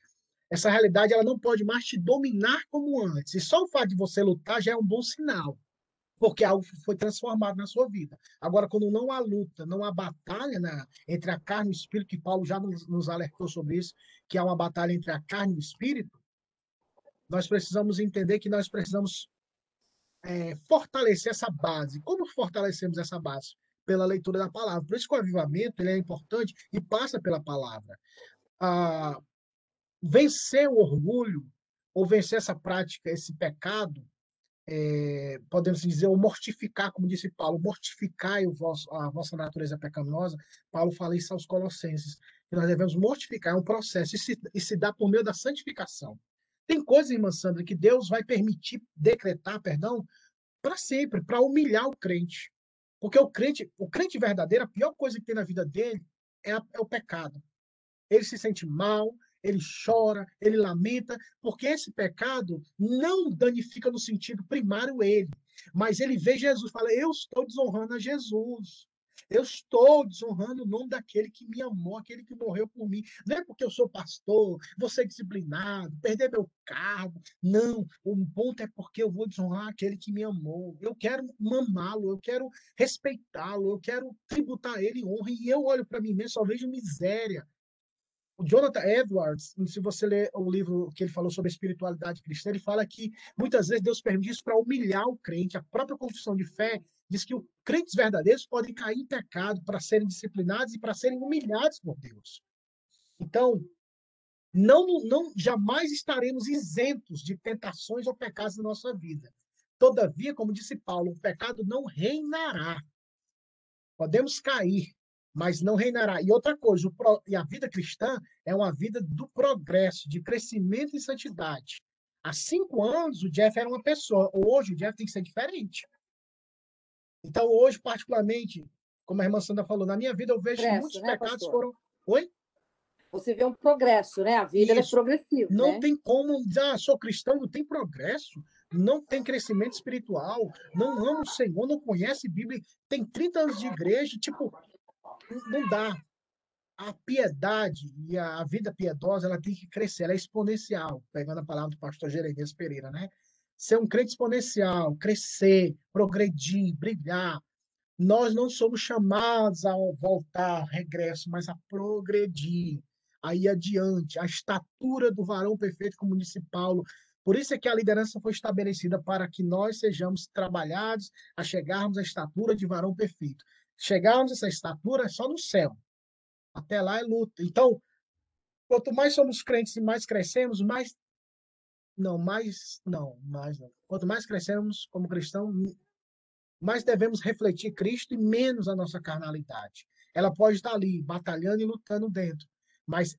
Essa realidade ela não pode mais te dominar como antes. E só o fato de você lutar já é um bom sinal, porque algo foi transformado na sua vida. Agora, quando não há luta, não há batalha na- entre a carne e o espírito, que Paulo já nos, nos alertou sobre isso, que há uma batalha entre a carne e o espírito, nós precisamos entender que nós precisamos é, fortalecer essa base. Como fortalecemos essa base? Pela leitura da palavra. Por isso que o avivamento ele é importante e passa pela palavra. Ah, vencer o orgulho, ou vencer essa prática, esse pecado, é, podemos dizer, ou mortificar, como disse Paulo, mortificar o vosso, a vossa natureza pecaminosa. Paulo fala isso aos Colossenses, que nós devemos mortificar, é um processo, e se, e se dá por meio da santificação. Tem coisas, irmã Sandra, que Deus vai permitir decretar, perdão, para sempre, para humilhar o crente. Porque o crente, o crente verdadeiro, a pior coisa que tem na vida dele é, a- é o pecado. Ele se sente mal, ele chora, ele lamenta, porque esse pecado não danifica no sentido primário ele, mas ele vê Jesus fala: Eu estou desonrando a Jesus. Eu estou desonrando o nome daquele que me amou, aquele que morreu por mim. Não é porque eu sou pastor, vou ser disciplinado, perder meu cargo. Não, o ponto é porque eu vou desonrar aquele que me amou. Eu quero mamá-lo, eu quero respeitá-lo, eu quero tributar a ele honra. E eu olho para mim mesmo, só vejo miséria. O Jonathan Edwards, se você ler o livro que ele falou sobre a espiritualidade cristã, ele fala que muitas vezes Deus permite isso para humilhar o crente. A própria confissão de fé diz que os crentes verdadeiros podem cair em pecado para serem disciplinados e para serem humilhados por Deus. Então, não, não jamais estaremos isentos de tentações ou pecados na nossa vida. Todavia, como disse Paulo, o pecado não reinará. Podemos cair, mas não reinará. E outra coisa, pro- e a vida cristã é uma vida do progresso, de crescimento e santidade. Há cinco anos, o Jeff era uma pessoa. Hoje, o Jeff tem que ser diferente. Então, hoje, particularmente, como a irmã Sandra falou, na minha vida eu vejo Progresso, muitos né, pecados pastor? foram. Oi? Você vê um progresso, né? A vida é progressiva, Não né? tem como dizer, ah, sou cristão, não tem progresso, não tem crescimento espiritual, não ama o Senhor, não conhece Bíblia, tem 30 anos de igreja, tipo, não- dá. A piedade e a vida piedosa, ela tem que crescer, ela é exponencial, pegando a palavra do pastor Jeremias Pereira, né? Ser um crente exponencial, crescer, progredir, brilhar. Nós não somos chamados a voltar, regresso, mas a progredir aí adiante, a estatura do varão perfeito, como disse Paulo. Por isso é que a liderança foi estabelecida para que nós sejamos trabalhados a chegarmos à estatura de varão perfeito. Chegarmos a essa estatura é só no céu. Até lá é luta. Então, quanto mais somos crentes e mais crescemos, mais não, mais não, mais não. Quanto mais crescemos como cristão, mais devemos refletir Cristo e menos a nossa carnalidade. Ela pode estar ali, batalhando e lutando dentro, mas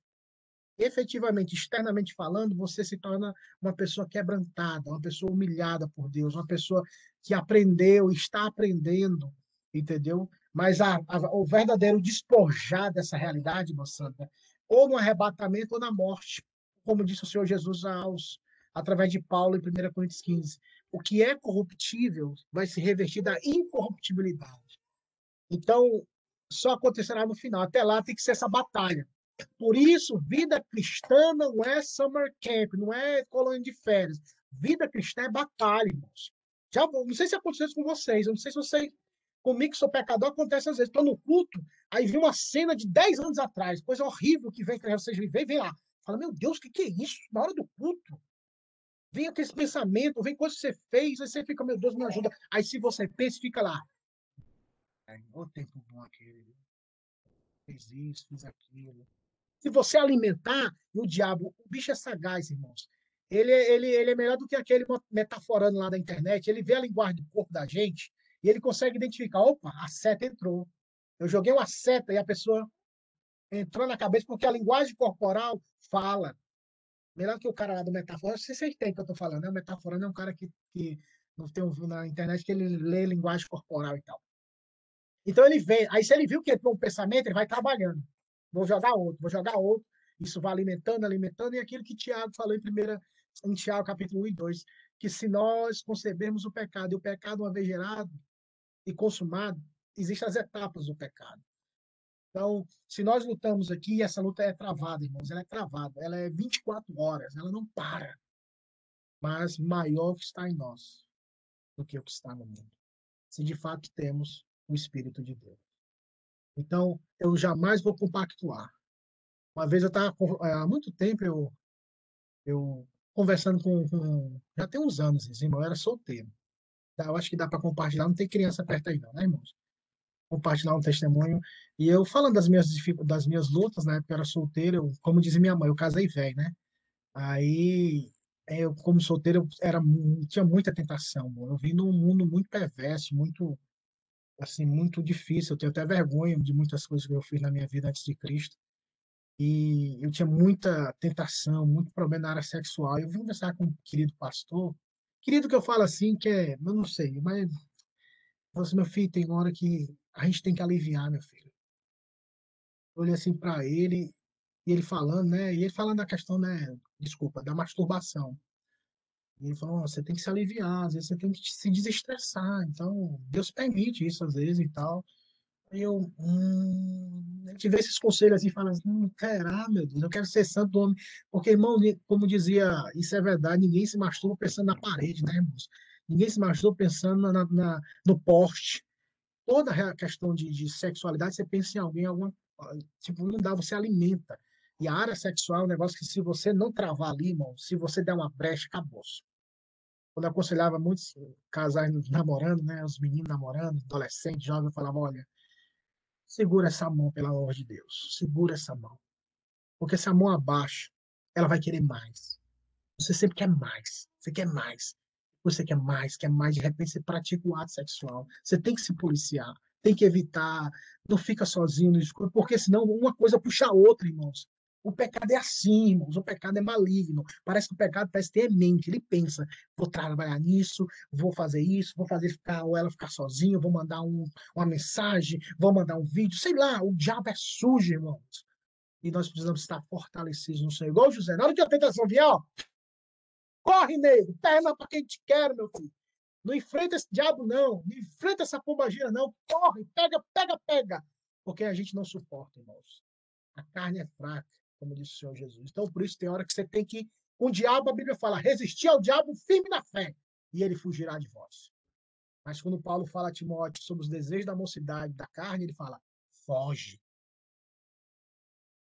efetivamente, externamente falando, você se torna uma pessoa quebrantada, uma pessoa humilhada por Deus, uma pessoa que aprendeu, está aprendendo, entendeu? Mas a, a- o verdadeiro despojar dessa realidade, Santa, ou no arrebatamento ou na morte, como disse o Senhor Jesus aos, através de Paulo em 1 Coríntios 15. O que é corruptível vai se revestir da incorruptibilidade. Então, só acontecerá no final. Até lá tem que ser essa batalha. Por isso, vida cristã não é summer camp, não é colônia de férias. Vida cristã é batalha, irmãos. Já, não sei se aconteceu isso com vocês, eu não sei se vocês, comigo que sou pecador, acontece às vezes. Estou no culto, aí vi uma cena de 10 anos atrás, coisa horrível que vem, que vocês vem, vem lá. Fala, meu Deus, o que, que é isso? Na hora do culto. Vem aquele pensamento, vem coisa que você fez, aí você fica, meu Deus, me ajuda. Aí se você pensa, fica lá. É, o tempo bom aquele. Fiz isso, fiz aquilo. Se você alimentar, e o diabo, o bicho é sagaz, irmãos. Ele, é- ele, ele é melhor do que aquele metaforando lá da internet. Ele vê a linguagem do corpo da gente e ele consegue identificar: opa, a seta entrou. Eu joguei uma seta e a pessoa entrou na cabeça porque a linguagem corporal fala. Melhor que o cara lá do metaforando. Se vocês têm que eu estou falando, né? O metaforando é um cara que, que não tem um, na internet que ele lê linguagem corporal e tal. Então ele vem, aí se ele viu que entrou um pensamento, ele vai trabalhando. Vou jogar outro, vou jogar outro. Isso vai alimentando, alimentando, e aquilo que Tiago falou em primeira, em Tiago, capítulo 1 e 2, que se nós concebermos o pecado, e o pecado uma vez gerado e consumado, existem as etapas do pecado. Então, se nós lutamos aqui, essa luta é travada, irmãos, ela é travada, ela é 24 horas, ela não para. Mas maior que está em nós do que o que está no mundo. Se de fato temos o Espírito de Deus. Então, eu jamais vou compactuar. Uma vez eu estava, há muito tempo, eu, eu conversando com, com, Já tem uns anos, irmão, eu era solteiro. Eu acho que dá para compartilhar, não tem criança perto aí, não, né, irmãos? Compartilhar um testemunho. E eu falando das minhas, das minhas lutas, na época eu era solteiro, eu, como dizia minha mãe, eu casei velho, né? Aí, eu, como solteiro, eu era, tinha muita tentação. Eu vim num mundo muito perverso, muito assim, muito difícil. Eu tenho até vergonha de muitas coisas que eu fiz na minha vida antes de Cristo. E eu tinha muita tentação, muito problema na área sexual. Eu vim conversar com um querido pastor, querido que eu falo assim, que é, eu não sei, mas assim, meu filho, tem hora que a gente tem que aliviar, meu filho. Eu olhei assim para ele, e ele falando, né? E ele falando da questão, né? Desculpa, da masturbação. E ele falou, você tem que se aliviar, às vezes você tem que se desestressar. Então, Deus permite isso às vezes e tal. Eu, hum, vê esses conselhos assim, fala assim, hum, caramba, meu Deus, eu quero ser santo homem. Porque, irmão, como dizia, isso é verdade, ninguém se masturba pensando na parede, né, irmãos? Ninguém se masturba pensando na, na, no poste. Toda a questão de, de sexualidade, você pensa em alguém, alguma, tipo, não dá, você alimenta. E a área sexual é um negócio que se você não travar ali, irmão, se você der uma brecha, acabou. quando eu aconselhava muitos casais namorando, né, os meninos namorando, adolescentes, jovens, eu falava, olha, segura essa mão, pelo amor de Deus, segura essa mão. Porque se a mão abaixa, ela vai querer mais. Você sempre quer mais, você quer mais. Você quer mais, quer mais, de repente você pratica o ato sexual. Você tem que se policiar, tem que evitar, não fica sozinho no escuro, porque senão uma coisa puxa a outra, irmãos. O pecado é assim, irmãos. O pecado é maligno. Parece que o pecado parece ter mente. Ele pensa: vou trabalhar nisso, vou fazer isso, vou fazer ficar, ou ela ficar sozinha, vou mandar um, uma mensagem, vou mandar um vídeo. Sei lá, o diabo é sujo, irmãos. E nós precisamos estar fortalecidos no Senhor. Igual José. Na hora que a tentação vier, ó, corre, nego, perna para quem te quer, meu filho. Não enfrenta esse diabo, não. Não enfrenta essa pombagira, não. Corre, pega, pega, pega. Porque a gente não suporta, irmãos. A carne é fraca como disse o Senhor Jesus. Então, por isso, tem hora que você tem que. Com o diabo, a Bíblia fala, resistir ao diabo firme na fé, e ele fugirá de vós. Mas quando Paulo fala a Timóteo sobre os desejos da mocidade, da carne, ele fala, foge.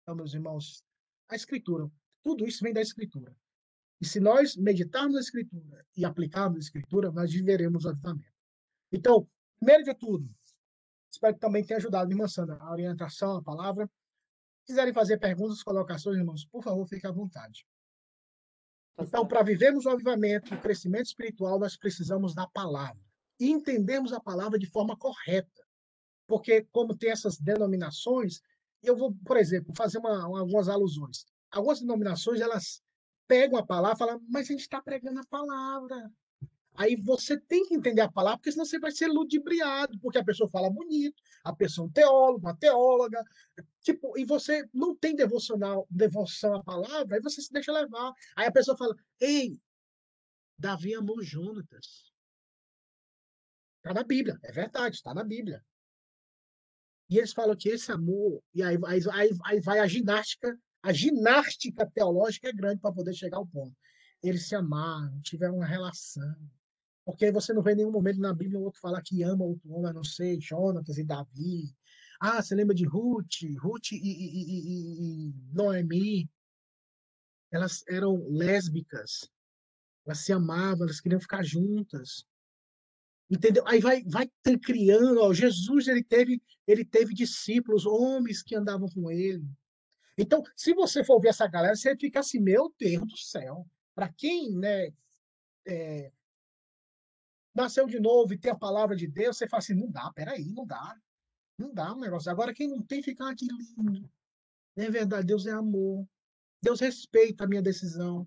Então, meus irmãos, a Escritura, tudo isso vem da Escritura. E se nós meditarmos na Escritura e aplicarmos a Escritura, nós viveremos o avivamento. Então, primeiro de tudo, espero que também tenha ajudado, irmã Sandra, a orientação, a palavra quiserem fazer perguntas, colocações, irmãos, por favor, fique à vontade. Então, para vivermos o avivamento, o crescimento espiritual, nós precisamos da palavra. E entendermos a palavra de forma correta. Porque, como tem essas denominações, eu vou, por exemplo, fazer uma, algumas alusões. Algumas denominações, elas pegam a palavra e falam, mas a gente está pregando a palavra. Aí você tem que entender a palavra, porque senão você vai ser ludibriado, porque a pessoa fala bonito, a pessoa é um teólogo, uma teóloga, tipo, e você não tem devocional, devoção à palavra, aí você se deixa levar. Aí a pessoa fala: "Ei, Davi amou Jonatas". Está na Bíblia, é verdade, está na Bíblia. E eles falam que esse amor, e aí, aí, aí, aí vai a ginástica, a ginástica teológica é grande para poder chegar ao ponto. Eles se amaram, tiveram uma relação, porque você não vê em nenhum momento na Bíblia o outro falar que ama outro homem, a não ser Jonatas e Davi. Ah, você lembra de Ruth, Ruth e, e, e, e Noemi? Elas eram lésbicas. Elas se amavam, elas queriam ficar juntas. Entendeu? Aí vai, vai criando. Ó, Jesus ele teve, ele teve discípulos, homens que andavam com ele. Então, se você for ver essa galera, você fica assim, meu Deus do céu. Para quem né, é, nasceu de novo e tem a palavra de Deus, você fala assim, não dá, peraí, não dá. Não dá um negócio. Agora, quem não tem, fica aqui lindo. É verdade, Deus é amor. Deus respeita a minha decisão.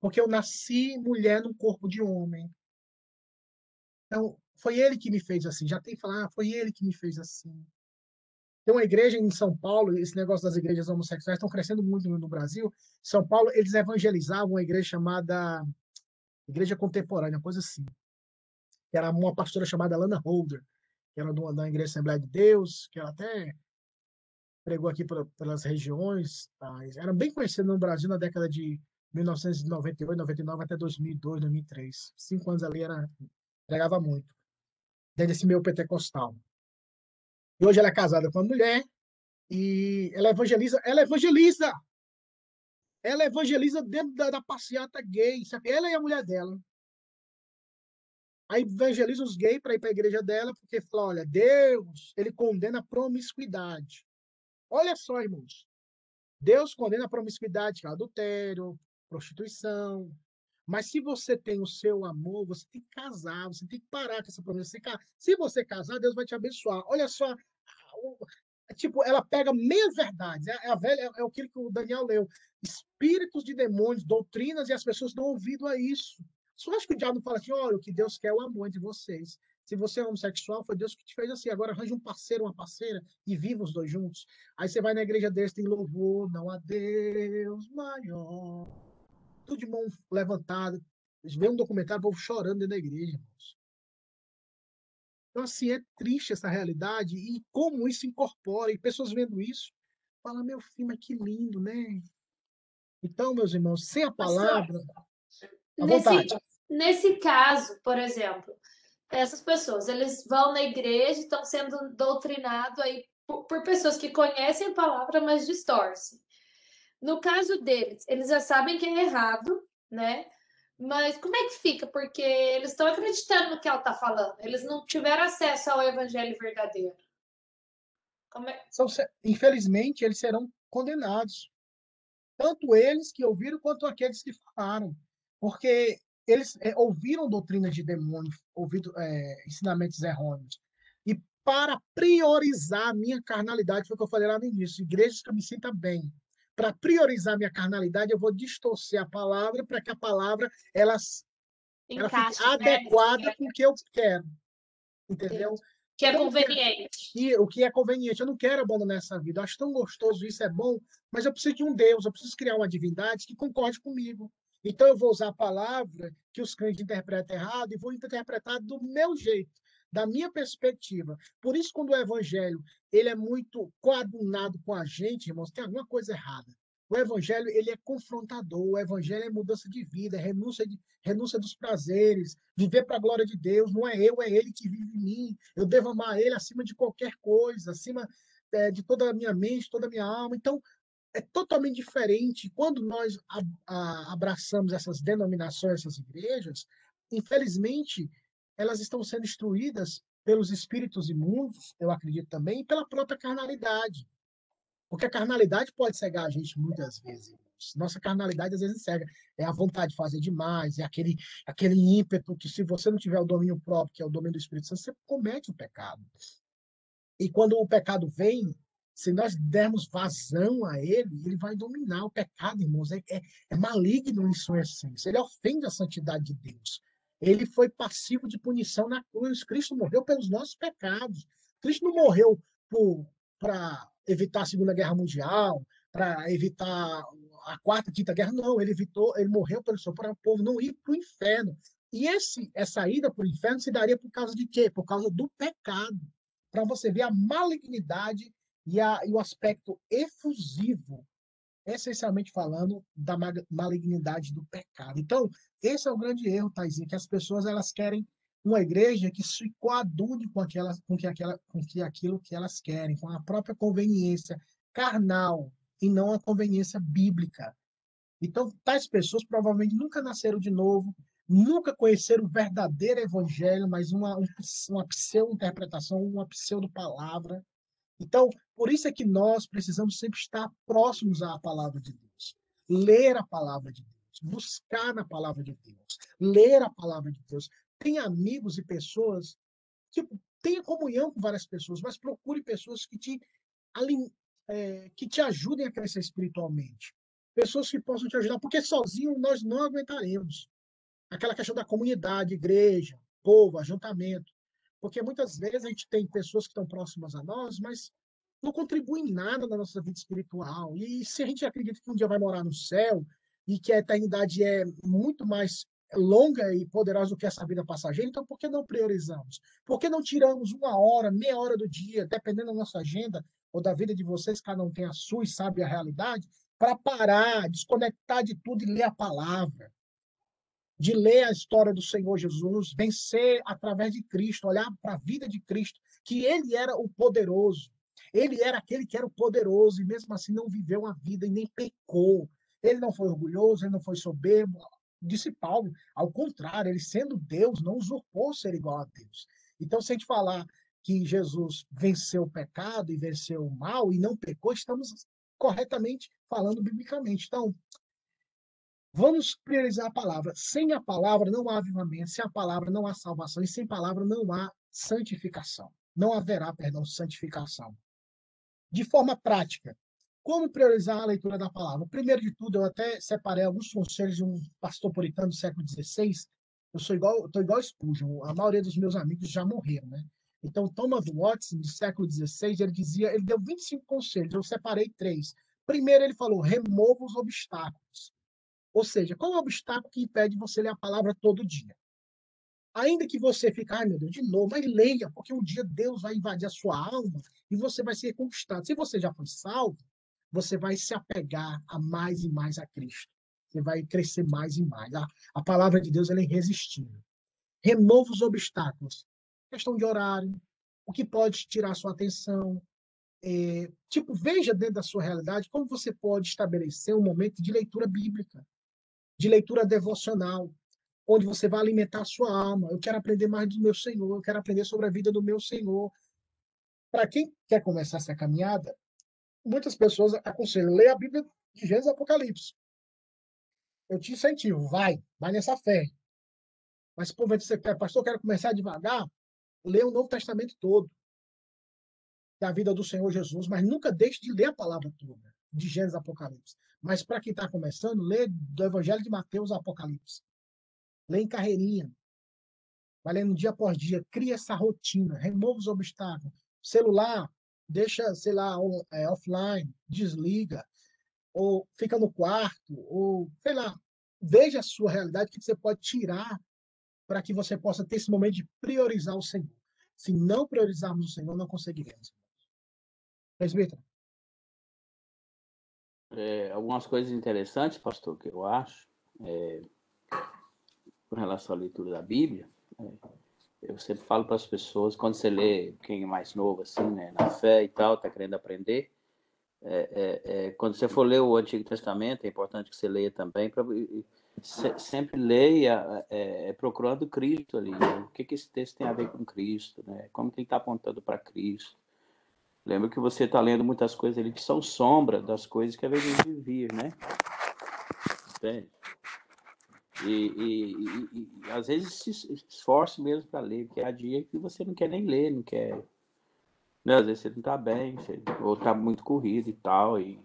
Porque eu nasci mulher no corpo de homem. Então, foi ele que me fez assim. Já tem que falar, ah, foi ele que me fez assim. Tem uma igreja em São Paulo, esse negócio das igrejas homossexuais estão crescendo muito no Brasil. São Paulo, eles evangelizavam uma igreja chamada Igreja Contemporânea, coisa assim. Era uma pastora chamada Lana Holder, que era da Igreja Assembleia de Deus, que ela até pregou aqui pelas regiões. Tá? Era bem conhecido no Brasil na década de 1998, 99 até 2002, 2003. Cinco anos ali era pregava muito dentro desse meio pentecostal. E hoje ela é casada com uma mulher e ela evangeliza, ela evangeliza. Ela evangeliza dentro da, da passeata gay, sabe? Ela e a mulher dela. Aí evangeliza os gays para ir para a igreja dela, porque fala, olha, Deus, ele condena a promiscuidade. Olha só, irmãos. Deus condena a promiscuidade, é adultério, prostituição. Mas se você tem o seu amor, você tem que casar, você tem que parar com essa promessa. Se você casar, Deus vai te abençoar. Olha só, tipo, ela pega meia verdade. É, a velha, é, é aquilo que o Daniel leu. Espíritos de demônios, doutrinas, e as pessoas dão ouvido a isso. Só acho que o diabo fala assim: olha, o que Deus quer é o amor entre vocês. Se você é homossexual, foi Deus que te fez assim. Agora arranja um parceiro, uma parceira e viva os dois juntos. Aí você vai na igreja deles, tem louvor, não há Deus maior. Tudo de mão levantada. Vê um documentário, o povo chorando dentro da igreja, irmãos. Então, assim, é triste essa realidade e como isso incorpora. E pessoas vendo isso, falam, meu filho, mas que lindo, né? Então, meus irmãos, sem a palavra. À nesse, nesse caso, por exemplo, essas pessoas, eles vão na igreja, estão sendo doutrinados aí por, por, pessoas que conhecem a palavra, mas distorcem. No caso deles, eles já sabem que é errado, né? Mas como é que fica? Porque eles estão acreditando no que ela está falando. Eles não tiveram acesso ao evangelho verdadeiro. É... São, infelizmente, eles serão condenados. Tanto eles que ouviram, quanto aqueles que falaram. Porque eles é, ouviram doutrinas de demônio, ouviram é, ensinamentos errôneos. E para priorizar a minha carnalidade, foi o que eu falei lá no início, igrejas que eu me sinta bem. Para priorizar a minha carnalidade, eu vou distorcer a palavra para que a palavra ela, ela fique né? adequada com o que eu quero. Entendeu? Que é conveniente. E, o que é conveniente. Eu não quero abandonar essa vida. Eu acho tão gostoso, isso é bom, mas eu preciso de um Deus, eu preciso criar uma divindade que concorde comigo. Então, eu vou usar a palavra que os crentes interpretam errado e vou interpretar do meu jeito, da minha perspectiva. Por isso, quando o evangelho ele é muito coadunado com a gente, irmãos, tem alguma coisa errada. O evangelho ele é confrontador, o evangelho é mudança de vida, é renúncia, de, renúncia dos prazeres, viver para a glória de Deus. Não é eu, é Ele que vive em mim. Eu devo amar Ele acima de qualquer coisa, acima é, de toda a minha mente, toda a minha alma. Então, é totalmente diferente. Quando nós a, a, abraçamos essas denominações, essas igrejas, infelizmente, elas estão sendo instruídas pelos espíritos imundos, eu acredito também, e pela própria carnalidade. Porque a carnalidade pode cegar a gente muitas vezes. Nossa carnalidade às vezes cega. É a vontade de fazer demais, é aquele, aquele ímpeto que, se você não tiver o domínio próprio, que é o domínio do Espírito Santo, você comete o pecado. E quando o pecado vem, se nós dermos vazão a ele, ele vai dominar o pecado, irmãos. É, é, é maligno em sua essência. Ele ofende a santidade de Deus. Ele foi passivo de punição na cruz. Cristo morreu pelos nossos pecados. Cristo não morreu para evitar a Segunda Guerra Mundial, para evitar a Quarta, Quinta Guerra. Não, ele evitou, ele morreu pelo seu próprio povo não ir para o inferno. E esse, essa ida para o inferno se daria por causa de quê? Por causa do pecado. Para você ver a malignidade e, a, e o aspecto efusivo, essencialmente falando, da malignidade do pecado. Então, esse é o grande erro, Taizinho, que as pessoas elas querem uma igreja que se coadune com, aquela, com, que aquela, com que aquilo que elas querem, com a própria conveniência carnal e não a conveniência bíblica. Então, tais pessoas provavelmente nunca nasceram de novo, nunca conheceram o verdadeiro evangelho, mas uma, uma pseudo-interpretação, uma pseudo-palavra, então, por isso é que nós precisamos sempre estar próximos à palavra de Deus. Ler a palavra de Deus, buscar na palavra de Deus, ler a palavra de Deus. Tem amigos e pessoas, tipo, tenha comunhão com várias pessoas, mas procure pessoas que te, é, que te ajudem a crescer espiritualmente. Pessoas que possam te ajudar, porque sozinho nós não aguentaremos. Aquela questão da comunidade, igreja, povo, ajuntamento. Porque muitas vezes a gente tem pessoas que estão próximas a nós, mas não contribuem em nada na nossa vida espiritual. E se a gente acredita que um dia vai morar no céu e que a eternidade é muito mais longa e poderosa do que essa vida passageira, então por que não priorizamos? Por que não tiramos uma hora, meia hora do dia, dependendo da nossa agenda ou da vida de vocês, cada um tem a sua e sabe a realidade, para parar, desconectar de tudo e ler a palavra? De ler a história do Senhor Jesus, vencer através de Cristo, olhar para a vida de Cristo, que ele era o poderoso. Ele era aquele que era o poderoso e mesmo assim não viveu a vida e nem pecou. Ele não foi orgulhoso, ele não foi soberbo. Disse Paulo, ao contrário, ele sendo Deus, não usurpou ser igual a Deus. Então, se a gente falar que Jesus venceu o pecado e venceu o mal e não pecou, estamos corretamente falando biblicamente. Então, vamos priorizar a palavra. Sem a palavra não há avivamento, sem a palavra não há salvação e sem palavra não há santificação. Não haverá, perdão, santificação de forma prática. Como priorizar a leitura da palavra? Primeiro de tudo, eu até separei alguns conselhos de um pastor puritano do século XVI. Eu sou igual, estou igual Spurgeon. A maioria dos meus amigos já morreram, né? Então, Thomas Watson, do século XVI, ele dizia, ele deu 25 conselhos. Eu separei três. Primeiro, ele falou: remova os obstáculos. Ou seja, qual é o obstáculo que impede você ler a palavra todo dia? Ainda que você fique, ai meu Deus, de novo, mas leia, porque um dia Deus vai invadir a sua alma e você vai ser conquistado. Se você já foi salvo, você vai se apegar a mais e mais a Cristo. Você vai crescer mais e mais. A, a palavra de Deus é irresistível. Remova os obstáculos. Questão de horário, o que pode tirar sua atenção. É, tipo, veja dentro da sua realidade como você pode estabelecer um momento de leitura bíblica, de leitura devocional onde você vai alimentar a sua alma. Eu quero aprender mais do meu Senhor, eu quero aprender sobre a vida do meu Senhor. Para quem quer começar essa caminhada, muitas pessoas aconselham, leia a Bíblia de Gênesis e Apocalipse. Eu te incentivo, vai, vai nessa fé. Mas, por vezes, você quer, pastor, eu quero começar devagar, leia o Novo Testamento todo, da vida do Senhor Jesus, mas nunca deixe de ler a palavra toda, de Gênesis Apocalipse. Mas para quem está começando, lê do Evangelho de Mateus Apocalipse. Lê em carreirinha. Vai lendo dia por dia. Cria essa rotina. Remova os obstáculos. Celular, deixa, sei lá, é, offline, desliga. Ou fica no quarto. Ou, sei lá. Veja a sua realidade que você pode tirar para que você possa ter esse momento de priorizar o Senhor. Se não priorizarmos o Senhor, não conseguiremos. Presbítero. É, algumas coisas interessantes, pastor, que eu acho. É, com relação à leitura da Bíblia, é, eu sempre falo para as pessoas, quando você lê, quem é mais novo, assim, né, na fé e tal, está querendo aprender, é, é, quando você for ler o Antigo Testamento, é importante que você leia também, se, sempre leia é, procurando Cristo ali, né? o que, que esse texto tem a ver com Cristo, né? como que ele está apontando para Cristo. Lembra que você está lendo muitas coisas ali que são sombra das coisas que a vezes vir, né? Entende? E, e, e, e, às vezes se esforce mesmo para ler, porque há dia que você não quer nem ler, não quer. Né? Às vezes você não está bem, você, ou está muito corrido e tal. E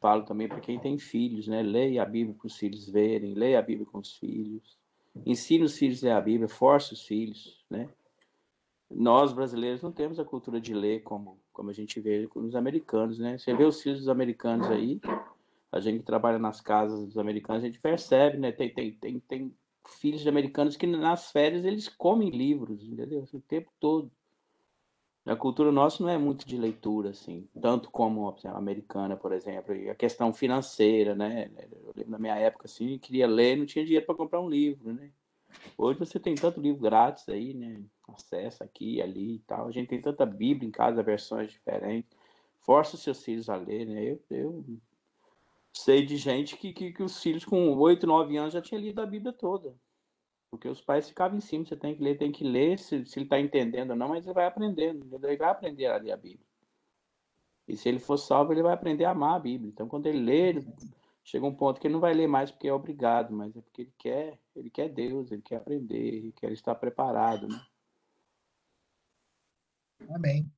falo também para quem tem filhos, né? Leia a Bíblia para os filhos verem, leia a Bíblia com os filhos. Ensine os filhos a ler a Bíblia, force os filhos, né? Nós, brasileiros, não temos a cultura de ler como, como a gente vê com os americanos, né? Você vê os filhos dos americanos aí, a gente que trabalha nas casas dos americanos, a gente percebe, né? Tem, tem, tem, tem filhos de americanos que nas férias eles comem livros, entendeu? O tempo todo. A cultura nossa não é muito de leitura, assim, tanto como a americana, por exemplo, e a questão financeira, né? Eu lembro na minha época, assim, queria ler, não tinha dinheiro para comprar um livro, né? Hoje você tem tanto livro grátis aí, né? Acesso aqui, ali e tal. A gente tem tanta Bíblia em casa, versões diferentes. Força seus filhos a ler, né? Eu, eu sei de gente que, que, que os filhos com 8, 9 anos já tinham lido a Bíblia toda. Porque os pais ficavam em cima, você tem que ler, tem que ler, se, se ele está entendendo ou não, mas ele vai aprendendo, ele vai aprender a ler a Bíblia. E se ele for salvo, ele vai aprender a amar a Bíblia. Então, quando ele lê, chega um ponto que ele não vai ler mais porque é obrigado, mas é porque ele quer, ele quer Deus, ele quer aprender, ele quer estar preparado, né? Amém.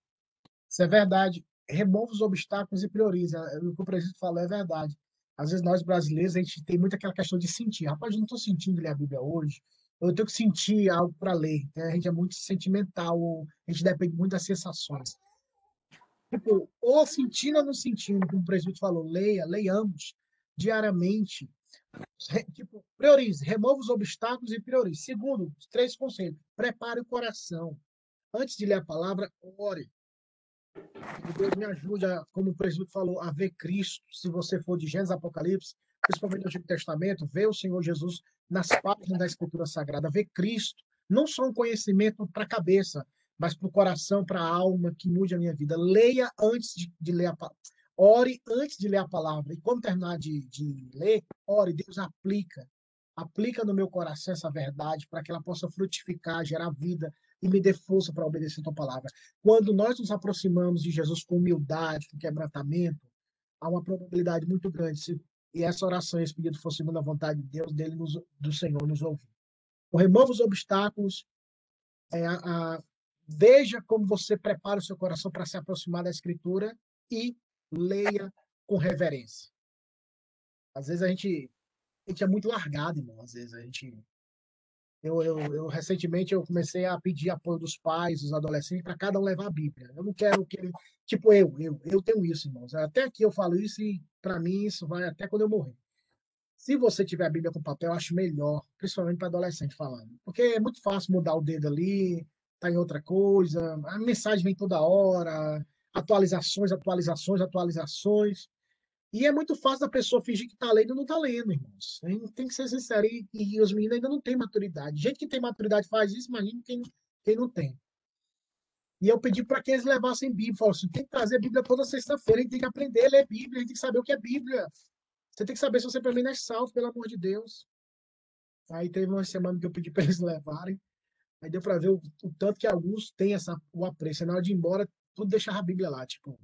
Isso é verdade. Remova os obstáculos e prioriza. O que o presidente falou é verdade. Às vezes nós brasileiros, a gente tem muito aquela questão de sentir. Rapaz, eu não estou sentindo ler a Bíblia hoje, eu tenho que sentir algo para ler. Né? A gente é muito sentimental, a gente depende muito das sensações. Tipo, ou sentindo ou não sentindo, como o presidente falou, leia, leiamos diariamente. Re, tipo, priorize, remova os obstáculos e priorize. Segundo, três conselhos. Prepare o coração. Antes de ler a palavra, ore. Que Deus me ajude, a, como o presidente falou, a ver Cristo. Se você for de Gênesis Apocalipse, principalmente no Antigo Testamento, ver o Senhor Jesus nas páginas da Escritura Sagrada, ver Cristo. Não só um conhecimento para a cabeça, mas para o coração, para a alma, que mude a minha vida. Leia antes de, de ler a palavra. Ore antes de ler a palavra. E quando terminar de, de ler, ore, Deus aplica. Aplica no meu coração essa verdade para que ela possa frutificar, gerar vida e me dê força para obedecer a tua palavra. Quando nós nos aproximamos de Jesus com humildade, com quebrantamento, há uma probabilidade muito grande, se, e essa oração, esse pedido for segundo a vontade de Deus, dele nos, do Senhor nos ouvir. Remova os obstáculos, é, a, Veja como você prepara o seu coração para se aproximar da Escritura e leia com reverência. Às vezes a gente, a gente é muito largado, irmão. Às vezes a gente. Eu, eu, eu recentemente eu comecei a pedir apoio dos pais, dos adolescentes, para cada um levar a Bíblia. Eu não quero que ele. Tipo, eu, eu, eu tenho isso, irmãos. Até aqui eu falo isso e para mim isso vai até quando eu morrer. Se você tiver a Bíblia com papel, eu acho melhor, principalmente para adolescente falando. Porque é muito fácil mudar o dedo ali, está em outra coisa, a mensagem vem toda hora, atualizações, atualizações, atualizações. E é muito fácil da pessoa fingir que está lendo e não está lendo, irmãos. Tem que ser sincero. E, e, os meninos ainda não têm maturidade. Gente que tem maturidade faz isso, imagina quem, quem não tem. E eu pedi para que eles levassem Bíblia. Falaram assim: tem que trazer Bíblia toda sexta-feira, a gente tem que aprender a ler Bíblia, a gente tem que saber o que é Bíblia. Você tem que saber se você mim não é salvo, pelo amor de Deus. Aí teve uma semana que eu pedi para eles <laughs> levarem. Aí deu para ver o, o, tanto que alguns têm essa, o apreço. Na hora de ir embora, tudo deixava a Bíblia lá. Tipo,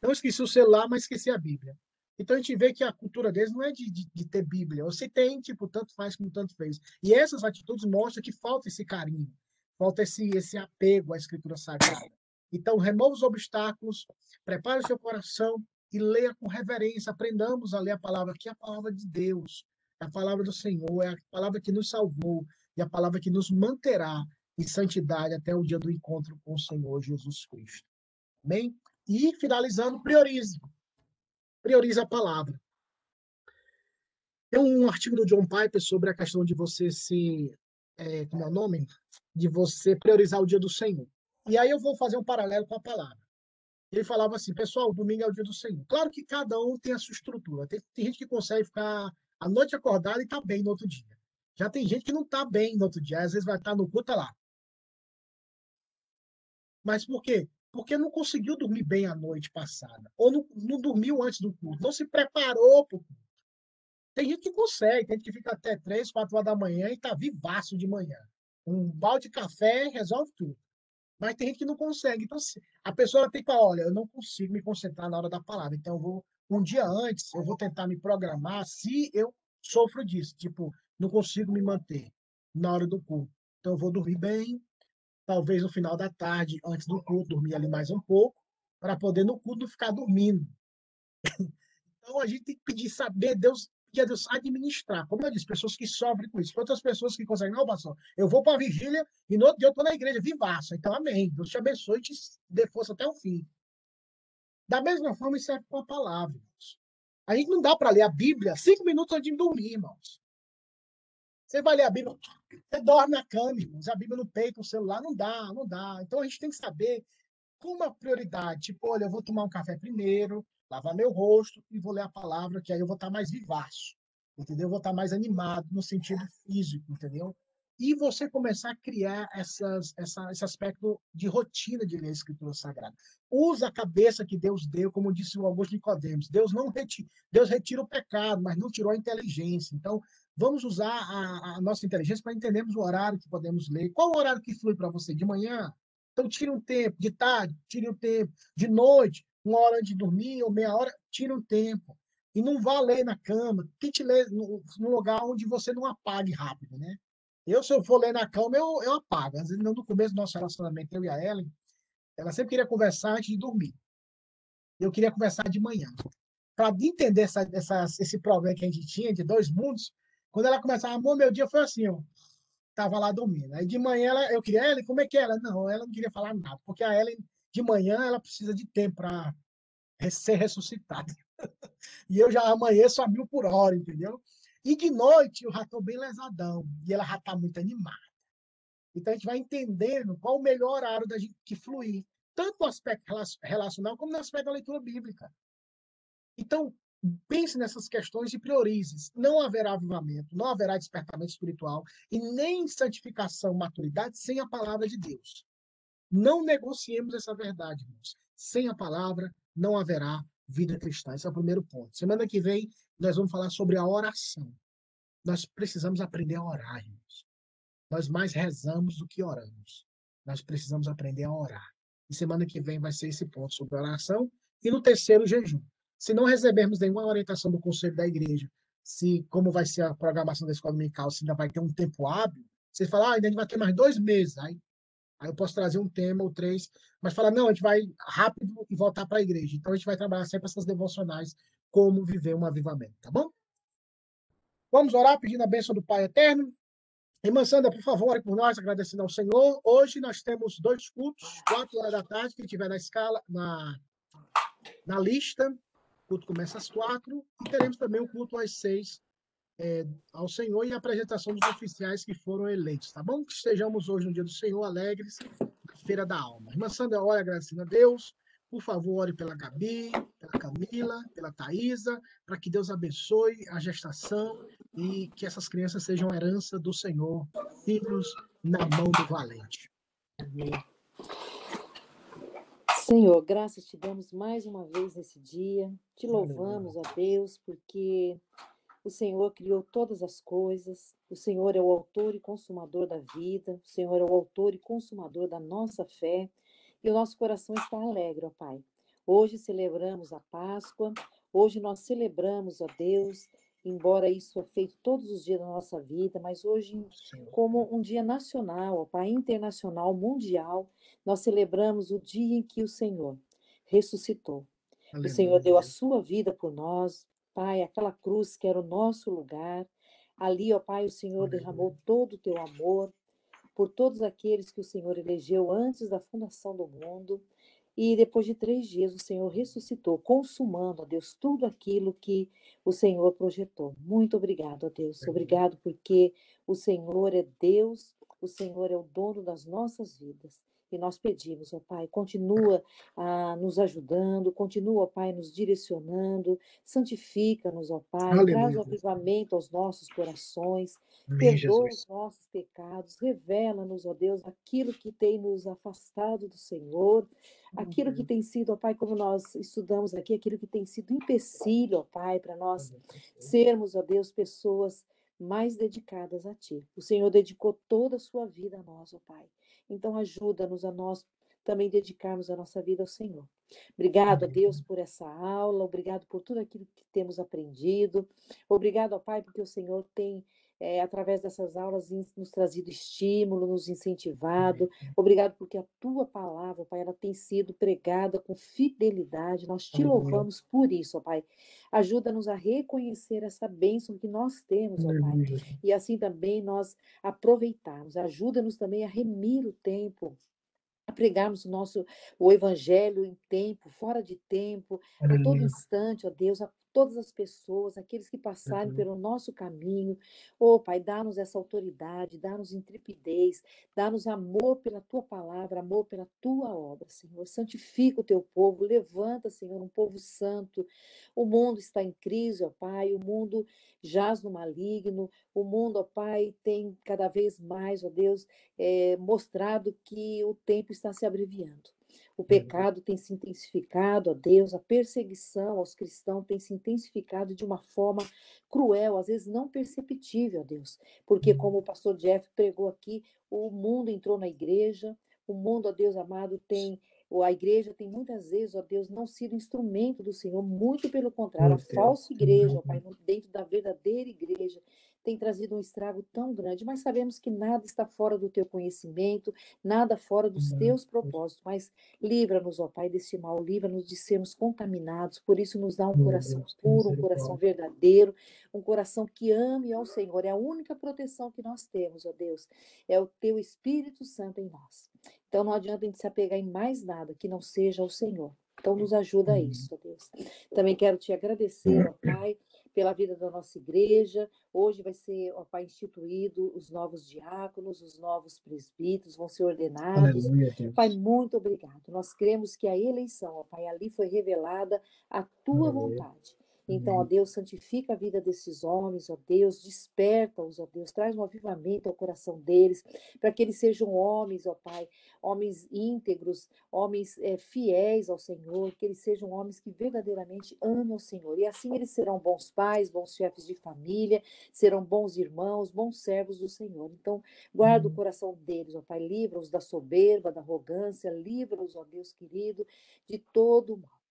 não esqueci o celular, mas esqueci a Bíblia. Então a gente vê que a cultura deles não é de, de, de ter Bíblia. Você tem, tipo, tanto faz como tanto fez. E essas atitudes mostram que falta esse carinho, falta esse, esse apego à Escritura Sagrada. Então, remova os obstáculos, prepare o seu coração e leia com reverência. Aprendamos a ler a palavra, que é a palavra de Deus, é a palavra do Senhor, é a palavra que nos salvou, e a palavra que nos manterá em santidade até o dia do encontro com o Senhor Jesus Cristo. Amém? E, finalizando, priorize. Priorize a palavra. Tem um artigo do John Piper sobre a questão de você se. É, como é o nome? De você priorizar o dia do Senhor. E aí eu vou fazer um paralelo com a palavra. Ele falava assim, pessoal, domingo é o dia do Senhor. Claro que cada um tem a sua estrutura. Tem, tem gente que consegue ficar a noite acordada e está bem no outro dia. Já tem gente que não está bem no outro dia, às vezes vai estar tá no culto tá lá. Mas por quê? Porque não conseguiu dormir bem a noite passada. Ou não, não dormiu antes do culto. Não se preparou para o culto. Tem gente que consegue, tem gente que fica até três, quatro horas da manhã e está vivaço de manhã. Um balde de café resolve tudo. Mas tem gente que não consegue. Então, a pessoa tem que falar, olha, eu não consigo me concentrar na hora da palavra. Então, eu vou, um dia antes, eu vou tentar me programar se eu sofro disso. Tipo, não consigo me manter na hora do culto. Então, eu vou dormir bem, talvez no final da tarde, antes do culto, dormir ali mais um pouco, para poder no culto ficar dormindo. então, a gente tem que pedir, saber Deus, pedir a Deus administrar. Como eu disse, pessoas que sofrem com isso. Outras pessoas que conseguem, não, pastor, eu vou para a vigília e no outro dia eu estou na igreja, vivaça. Então, amém. Deus te abençoe e te dê força até o fim. Da mesma forma, isso é com a palavra, irmãos. A gente não dá para ler a Bíblia cinco minutos antes de dormir, irmãos. Você vai ler a Bíblia, você dorme na cama, irmãos. A Bíblia no peito, o celular, não dá, não dá. Então a gente tem que saber como a prioridade. Tipo, olha, eu vou tomar um café primeiro, lavar meu rosto e vou ler a palavra, que aí eu vou estar mais vivaço, entendeu? Eu vou estar mais animado no sentido físico, entendeu? E você começar a criar essas, essa, esse aspecto de rotina de ler a Escritura Sagrada. Usa a cabeça que Deus deu, como disse o Augusto Nicodemos. Deus não retira, Deus retira o pecado, mas não tirou a inteligência. Então, Vamos usar a, a nossa inteligência para entendermos o horário que podemos ler. Qual o horário que flui para você? De manhã? Então, tire um tempo. De tarde? Tire um tempo. De noite? Uma hora antes de dormir ou meia hora? Tire um tempo. E não vá ler na cama. Tente ler no, no lugar onde você não apague rápido, né? Eu, se eu for ler na cama, eu, eu apago. Às vezes, no começo do nosso relacionamento, eu e a Ellen, ela sempre queria conversar antes de dormir. Eu queria conversar de manhã. Para entender essa, essa, esse problema que a gente tinha de dois mundos, Quando ela começava, amor, meu dia foi assim, ó. Tava lá dormindo. Aí de manhã ela, eu queria, Ellen, como é que é ela? Não, ela não queria falar nada, porque a Ellen, de manhã, ela precisa de tempo para ser ressuscitada. <laughs> e eu já amanheço a mil por hora, entendeu? E de noite eu já estou bem lesadão, e ela já está muito animada. Então a gente vai entendendo qual o melhor horário da gente que fluir, tanto no aspecto relacional como no aspecto da leitura bíblica. Então, pense nessas questões e priorize. Não haverá avivamento, não haverá despertamento espiritual e nem santificação, maturidade sem a palavra de Deus. Não negociemos essa verdade, irmãos. Sem a palavra não haverá vida cristã. Esse é o primeiro ponto. Semana que vem nós vamos falar sobre a oração. Nós precisamos aprender a orar, irmãos. Nós mais rezamos do que oramos. Nós precisamos aprender a orar. E semana que vem vai ser esse ponto sobre oração. E no terceiro, jejum. Se não recebermos nenhuma orientação do conselho da igreja, se como vai ser a programação da escola dominical, se ainda vai ter um tempo hábil, você fala, ah, ainda vai ter mais dois meses. Aí, aí eu posso trazer um tema ou três, mas fala, não, a gente vai rápido e voltar para a igreja. Então a gente vai trabalhar sempre essas devocionais, como viver um avivamento, tá bom? Vamos orar pedindo a bênção do Pai Eterno. Irmã Sandra, por favor, ore por nós, agradecendo ao Senhor. Hoje nós temos dois cultos, quatro horas da tarde, quem tiver na escala, na, na lista, culto começa às quatro, e teremos também o culto às seis é, ao Senhor e a apresentação dos oficiais que foram eleitos, tá bom? Que estejamos hoje no dia do Senhor, alegres, Feira da Alma. Irmã Sandra, olha, agradecendo a Deus. Por favor, ore pela Gabi, pela Camila, pela Thaisa, para que Deus abençoe a gestação e que essas crianças sejam herança do Senhor, filhos na mão do valente. Amém. Senhor, graças te damos mais uma vez nesse dia. Te louvamos, ó Deus, porque o Senhor criou todas as coisas. O Senhor é o autor e consumador da vida. O Senhor é o autor e consumador da nossa fé. E o nosso coração está alegre, ó Pai. Hoje celebramos a Páscoa. Hoje nós celebramos, ó Deus, embora isso é feito todos os dias da nossa vida, mas hoje, como um dia nacional, Pai, internacional, mundial, nós celebramos o dia em que o Senhor ressuscitou. Aleluia. O Senhor deu a sua vida por nós, Pai, aquela cruz que era o nosso lugar. Ali, ó Pai, o Senhor Aleluia. derramou todo o teu amor por todos aqueles que o Senhor elegeu antes da fundação do mundo. E depois de três dias, o Senhor ressuscitou, consumando, ó Deus, tudo aquilo que o Senhor projetou. Muito obrigado, ó Deus. Obrigado porque o Senhor é Deus, o Senhor é o dono das nossas vidas. E nós pedimos, ó Pai, continua ah, nos ajudando, continua, ó Pai, nos direcionando, santifica-nos, ó Pai, Aleluia. traz o avivamento aos nossos corações, Amém, perdoa Jesus. os nossos pecados, revela-nos, ó Deus, aquilo que tem nos afastado do Senhor, aquilo que tem sido, ó Pai, como nós estudamos aqui, aquilo que tem sido empecilho, ó Pai, para nós sermos, ó Deus, pessoas mais dedicadas a Ti. O Senhor dedicou toda a sua vida a nós, ó Pai. Então, ajuda-nos a nós também dedicarmos a nossa vida ao Senhor. Obrigado a Deus por essa aula, obrigado por tudo aquilo que temos aprendido. Obrigado, ó Pai, porque o Senhor tem é, através dessas aulas, nos trazido estímulo, nos incentivado. Obrigado porque a tua palavra, Pai, ela tem sido pregada com fidelidade. Nós te louvamos por isso, ó Pai. Ajuda-nos a reconhecer essa bênção que nós temos, ó Pai. E assim também nós aproveitarmos. Ajuda-nos também a remir o tempo a pregarmos o nosso o evangelho em tempo, fora de tempo, a todo instante, ó Deus, a todas as pessoas, aqueles que passarem uhum. pelo nosso caminho. Oh, Pai, dá-nos essa autoridade, dá-nos intrepidez, dá-nos amor pela tua palavra, amor pela tua obra, Senhor. Santifica o teu povo, levanta, Senhor, um povo santo. O mundo está em crise, ó Pai, o mundo jaz no maligno, o mundo, ó Pai, tem cada vez mais, ó Deus, é, mostrado que o tempo está se abreviando. O pecado tem se intensificado, ó Deus, a perseguição aos cristãos tem se intensificado de uma forma cruel, às vezes não perceptível, ó Deus. Porque, como o pastor Jeff pregou aqui, o mundo entrou na igreja, o mundo, ó Deus amado, tem a igreja tem muitas vezes, ó Deus, não sido instrumento do Senhor, muito pelo contrário, a falsa igreja, ó Pai, dentro da verdadeira igreja, tem trazido um estrago tão grande, mas sabemos que nada está fora do teu conhecimento, nada fora dos teus propósitos, mas livra-nos, ó Pai, deste mal, livra-nos de sermos contaminados, por isso nos dá um coração puro, um coração verdadeiro, um coração que ame ao Senhor, é a única proteção que nós temos, ó Deus, é o teu Espírito Santo em nós. Então não adianta a gente se apegar em mais nada que não seja o Senhor. Então nos ajuda a isso, ó Deus. Também quero te agradecer, ó Pai, pela vida da nossa igreja. Hoje vai ser, ó Pai, instituído os novos diáconos, os novos presbíteros vão ser ordenados. Aleluia. Pai, muito obrigado. Nós cremos que a eleição, ó Pai, ali foi revelada a tua Aleluia. vontade. Então, ó Deus, santifica a vida desses homens, ó Deus, desperta-os, ó Deus, traz um avivamento ao coração deles, para que eles sejam homens, ó Pai, homens íntegros, homens eh, fiéis ao Senhor, que eles sejam homens que verdadeiramente amam o Senhor. E assim eles serão bons pais, bons chefes de família, serão bons irmãos, bons servos do Senhor. Então, guarda o coração deles, ó Pai, livra-os da soberba, da arrogância, livra-os, ó Deus querido, de todo o mal.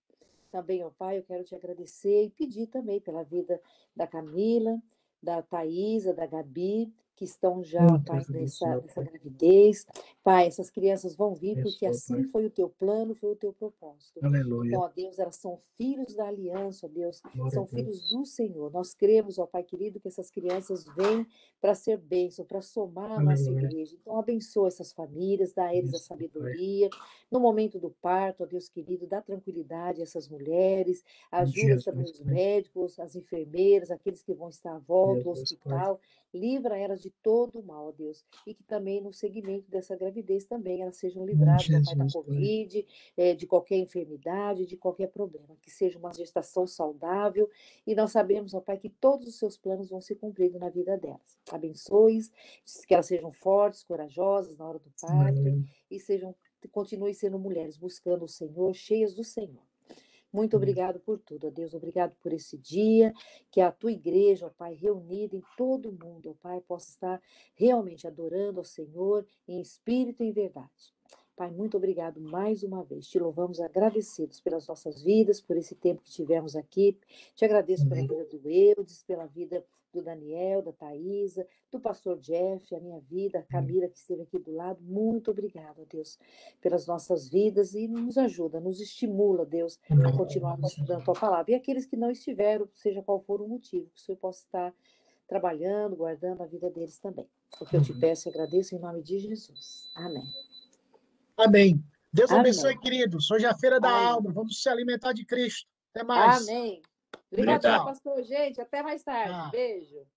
Também, ó Pai, eu quero te agradecer e pedir também pela vida da Camila, da Thaisa, da Gabi, que estão já, Oh, Pai, nessa, nessa Pai. gravidez. Pai, essas crianças vão vir porque assim foi o teu plano, foi o teu propósito. Aleluia. Então, ó Deus, elas são filhos da aliança, ó Deus, Glória são filhos do Senhor. Nós cremos, ó Pai querido, que essas crianças vêm para ser bênção, para somar a nossa Aleluia. igreja. Então, abençoa essas famílias, dá a eles a sabedoria. No momento do parto, ó Deus querido, dá tranquilidade a essas mulheres, ajuda também os médicos, as enfermeiras, aqueles que vão estar à volta, o Pai. Livra elas de todo o mal, ó Deus. E que também no segmento dessa gravidez também elas sejam livradas, Pai, da Jesus, Pai. Covid, eh, de qualquer enfermidade, de qualquer problema. Que seja uma gestação saudável. E nós sabemos, ó Pai, que todos os seus planos vão ser cumpridos na vida delas. Abençoe, que elas sejam fortes, corajosas na hora do parto e sejam continuem sendo mulheres buscando o Senhor, cheias do Senhor. Muito Amém. obrigado por tudo, ó Deus. Obrigado por esse dia, que a tua igreja, ó Pai, reunida em todo o mundo, ó Pai, possa estar realmente adorando ao Senhor em espírito e em verdade. Pai, muito obrigado mais uma vez. Te louvamos agradecidos pelas nossas vidas, por esse tempo que tivemos aqui. Te agradeço pela Amém. vida do Eudes, pela vida do Daniel, da Thaisa, do pastor Jeff, a minha vida, a Camila que esteve aqui do lado. Muito obrigada, Deus, pelas nossas vidas e nos ajuda, nos estimula, Deus, a Amém. continuarmos estudando a tua palavra. E aqueles que não estiveram, seja qual for o motivo, que o Senhor possa estar trabalhando, guardando a vida deles também. O que eu te Uhum. peço e agradeço em nome de Jesus. Amém. Amém. Deus Amém. abençoe, queridos. Hoje é a feira da Amém. alma. Vamos se alimentar de Cristo. Até mais. Amém. Obrigado, pastor. Gente, até mais tarde. Tchau. Beijo.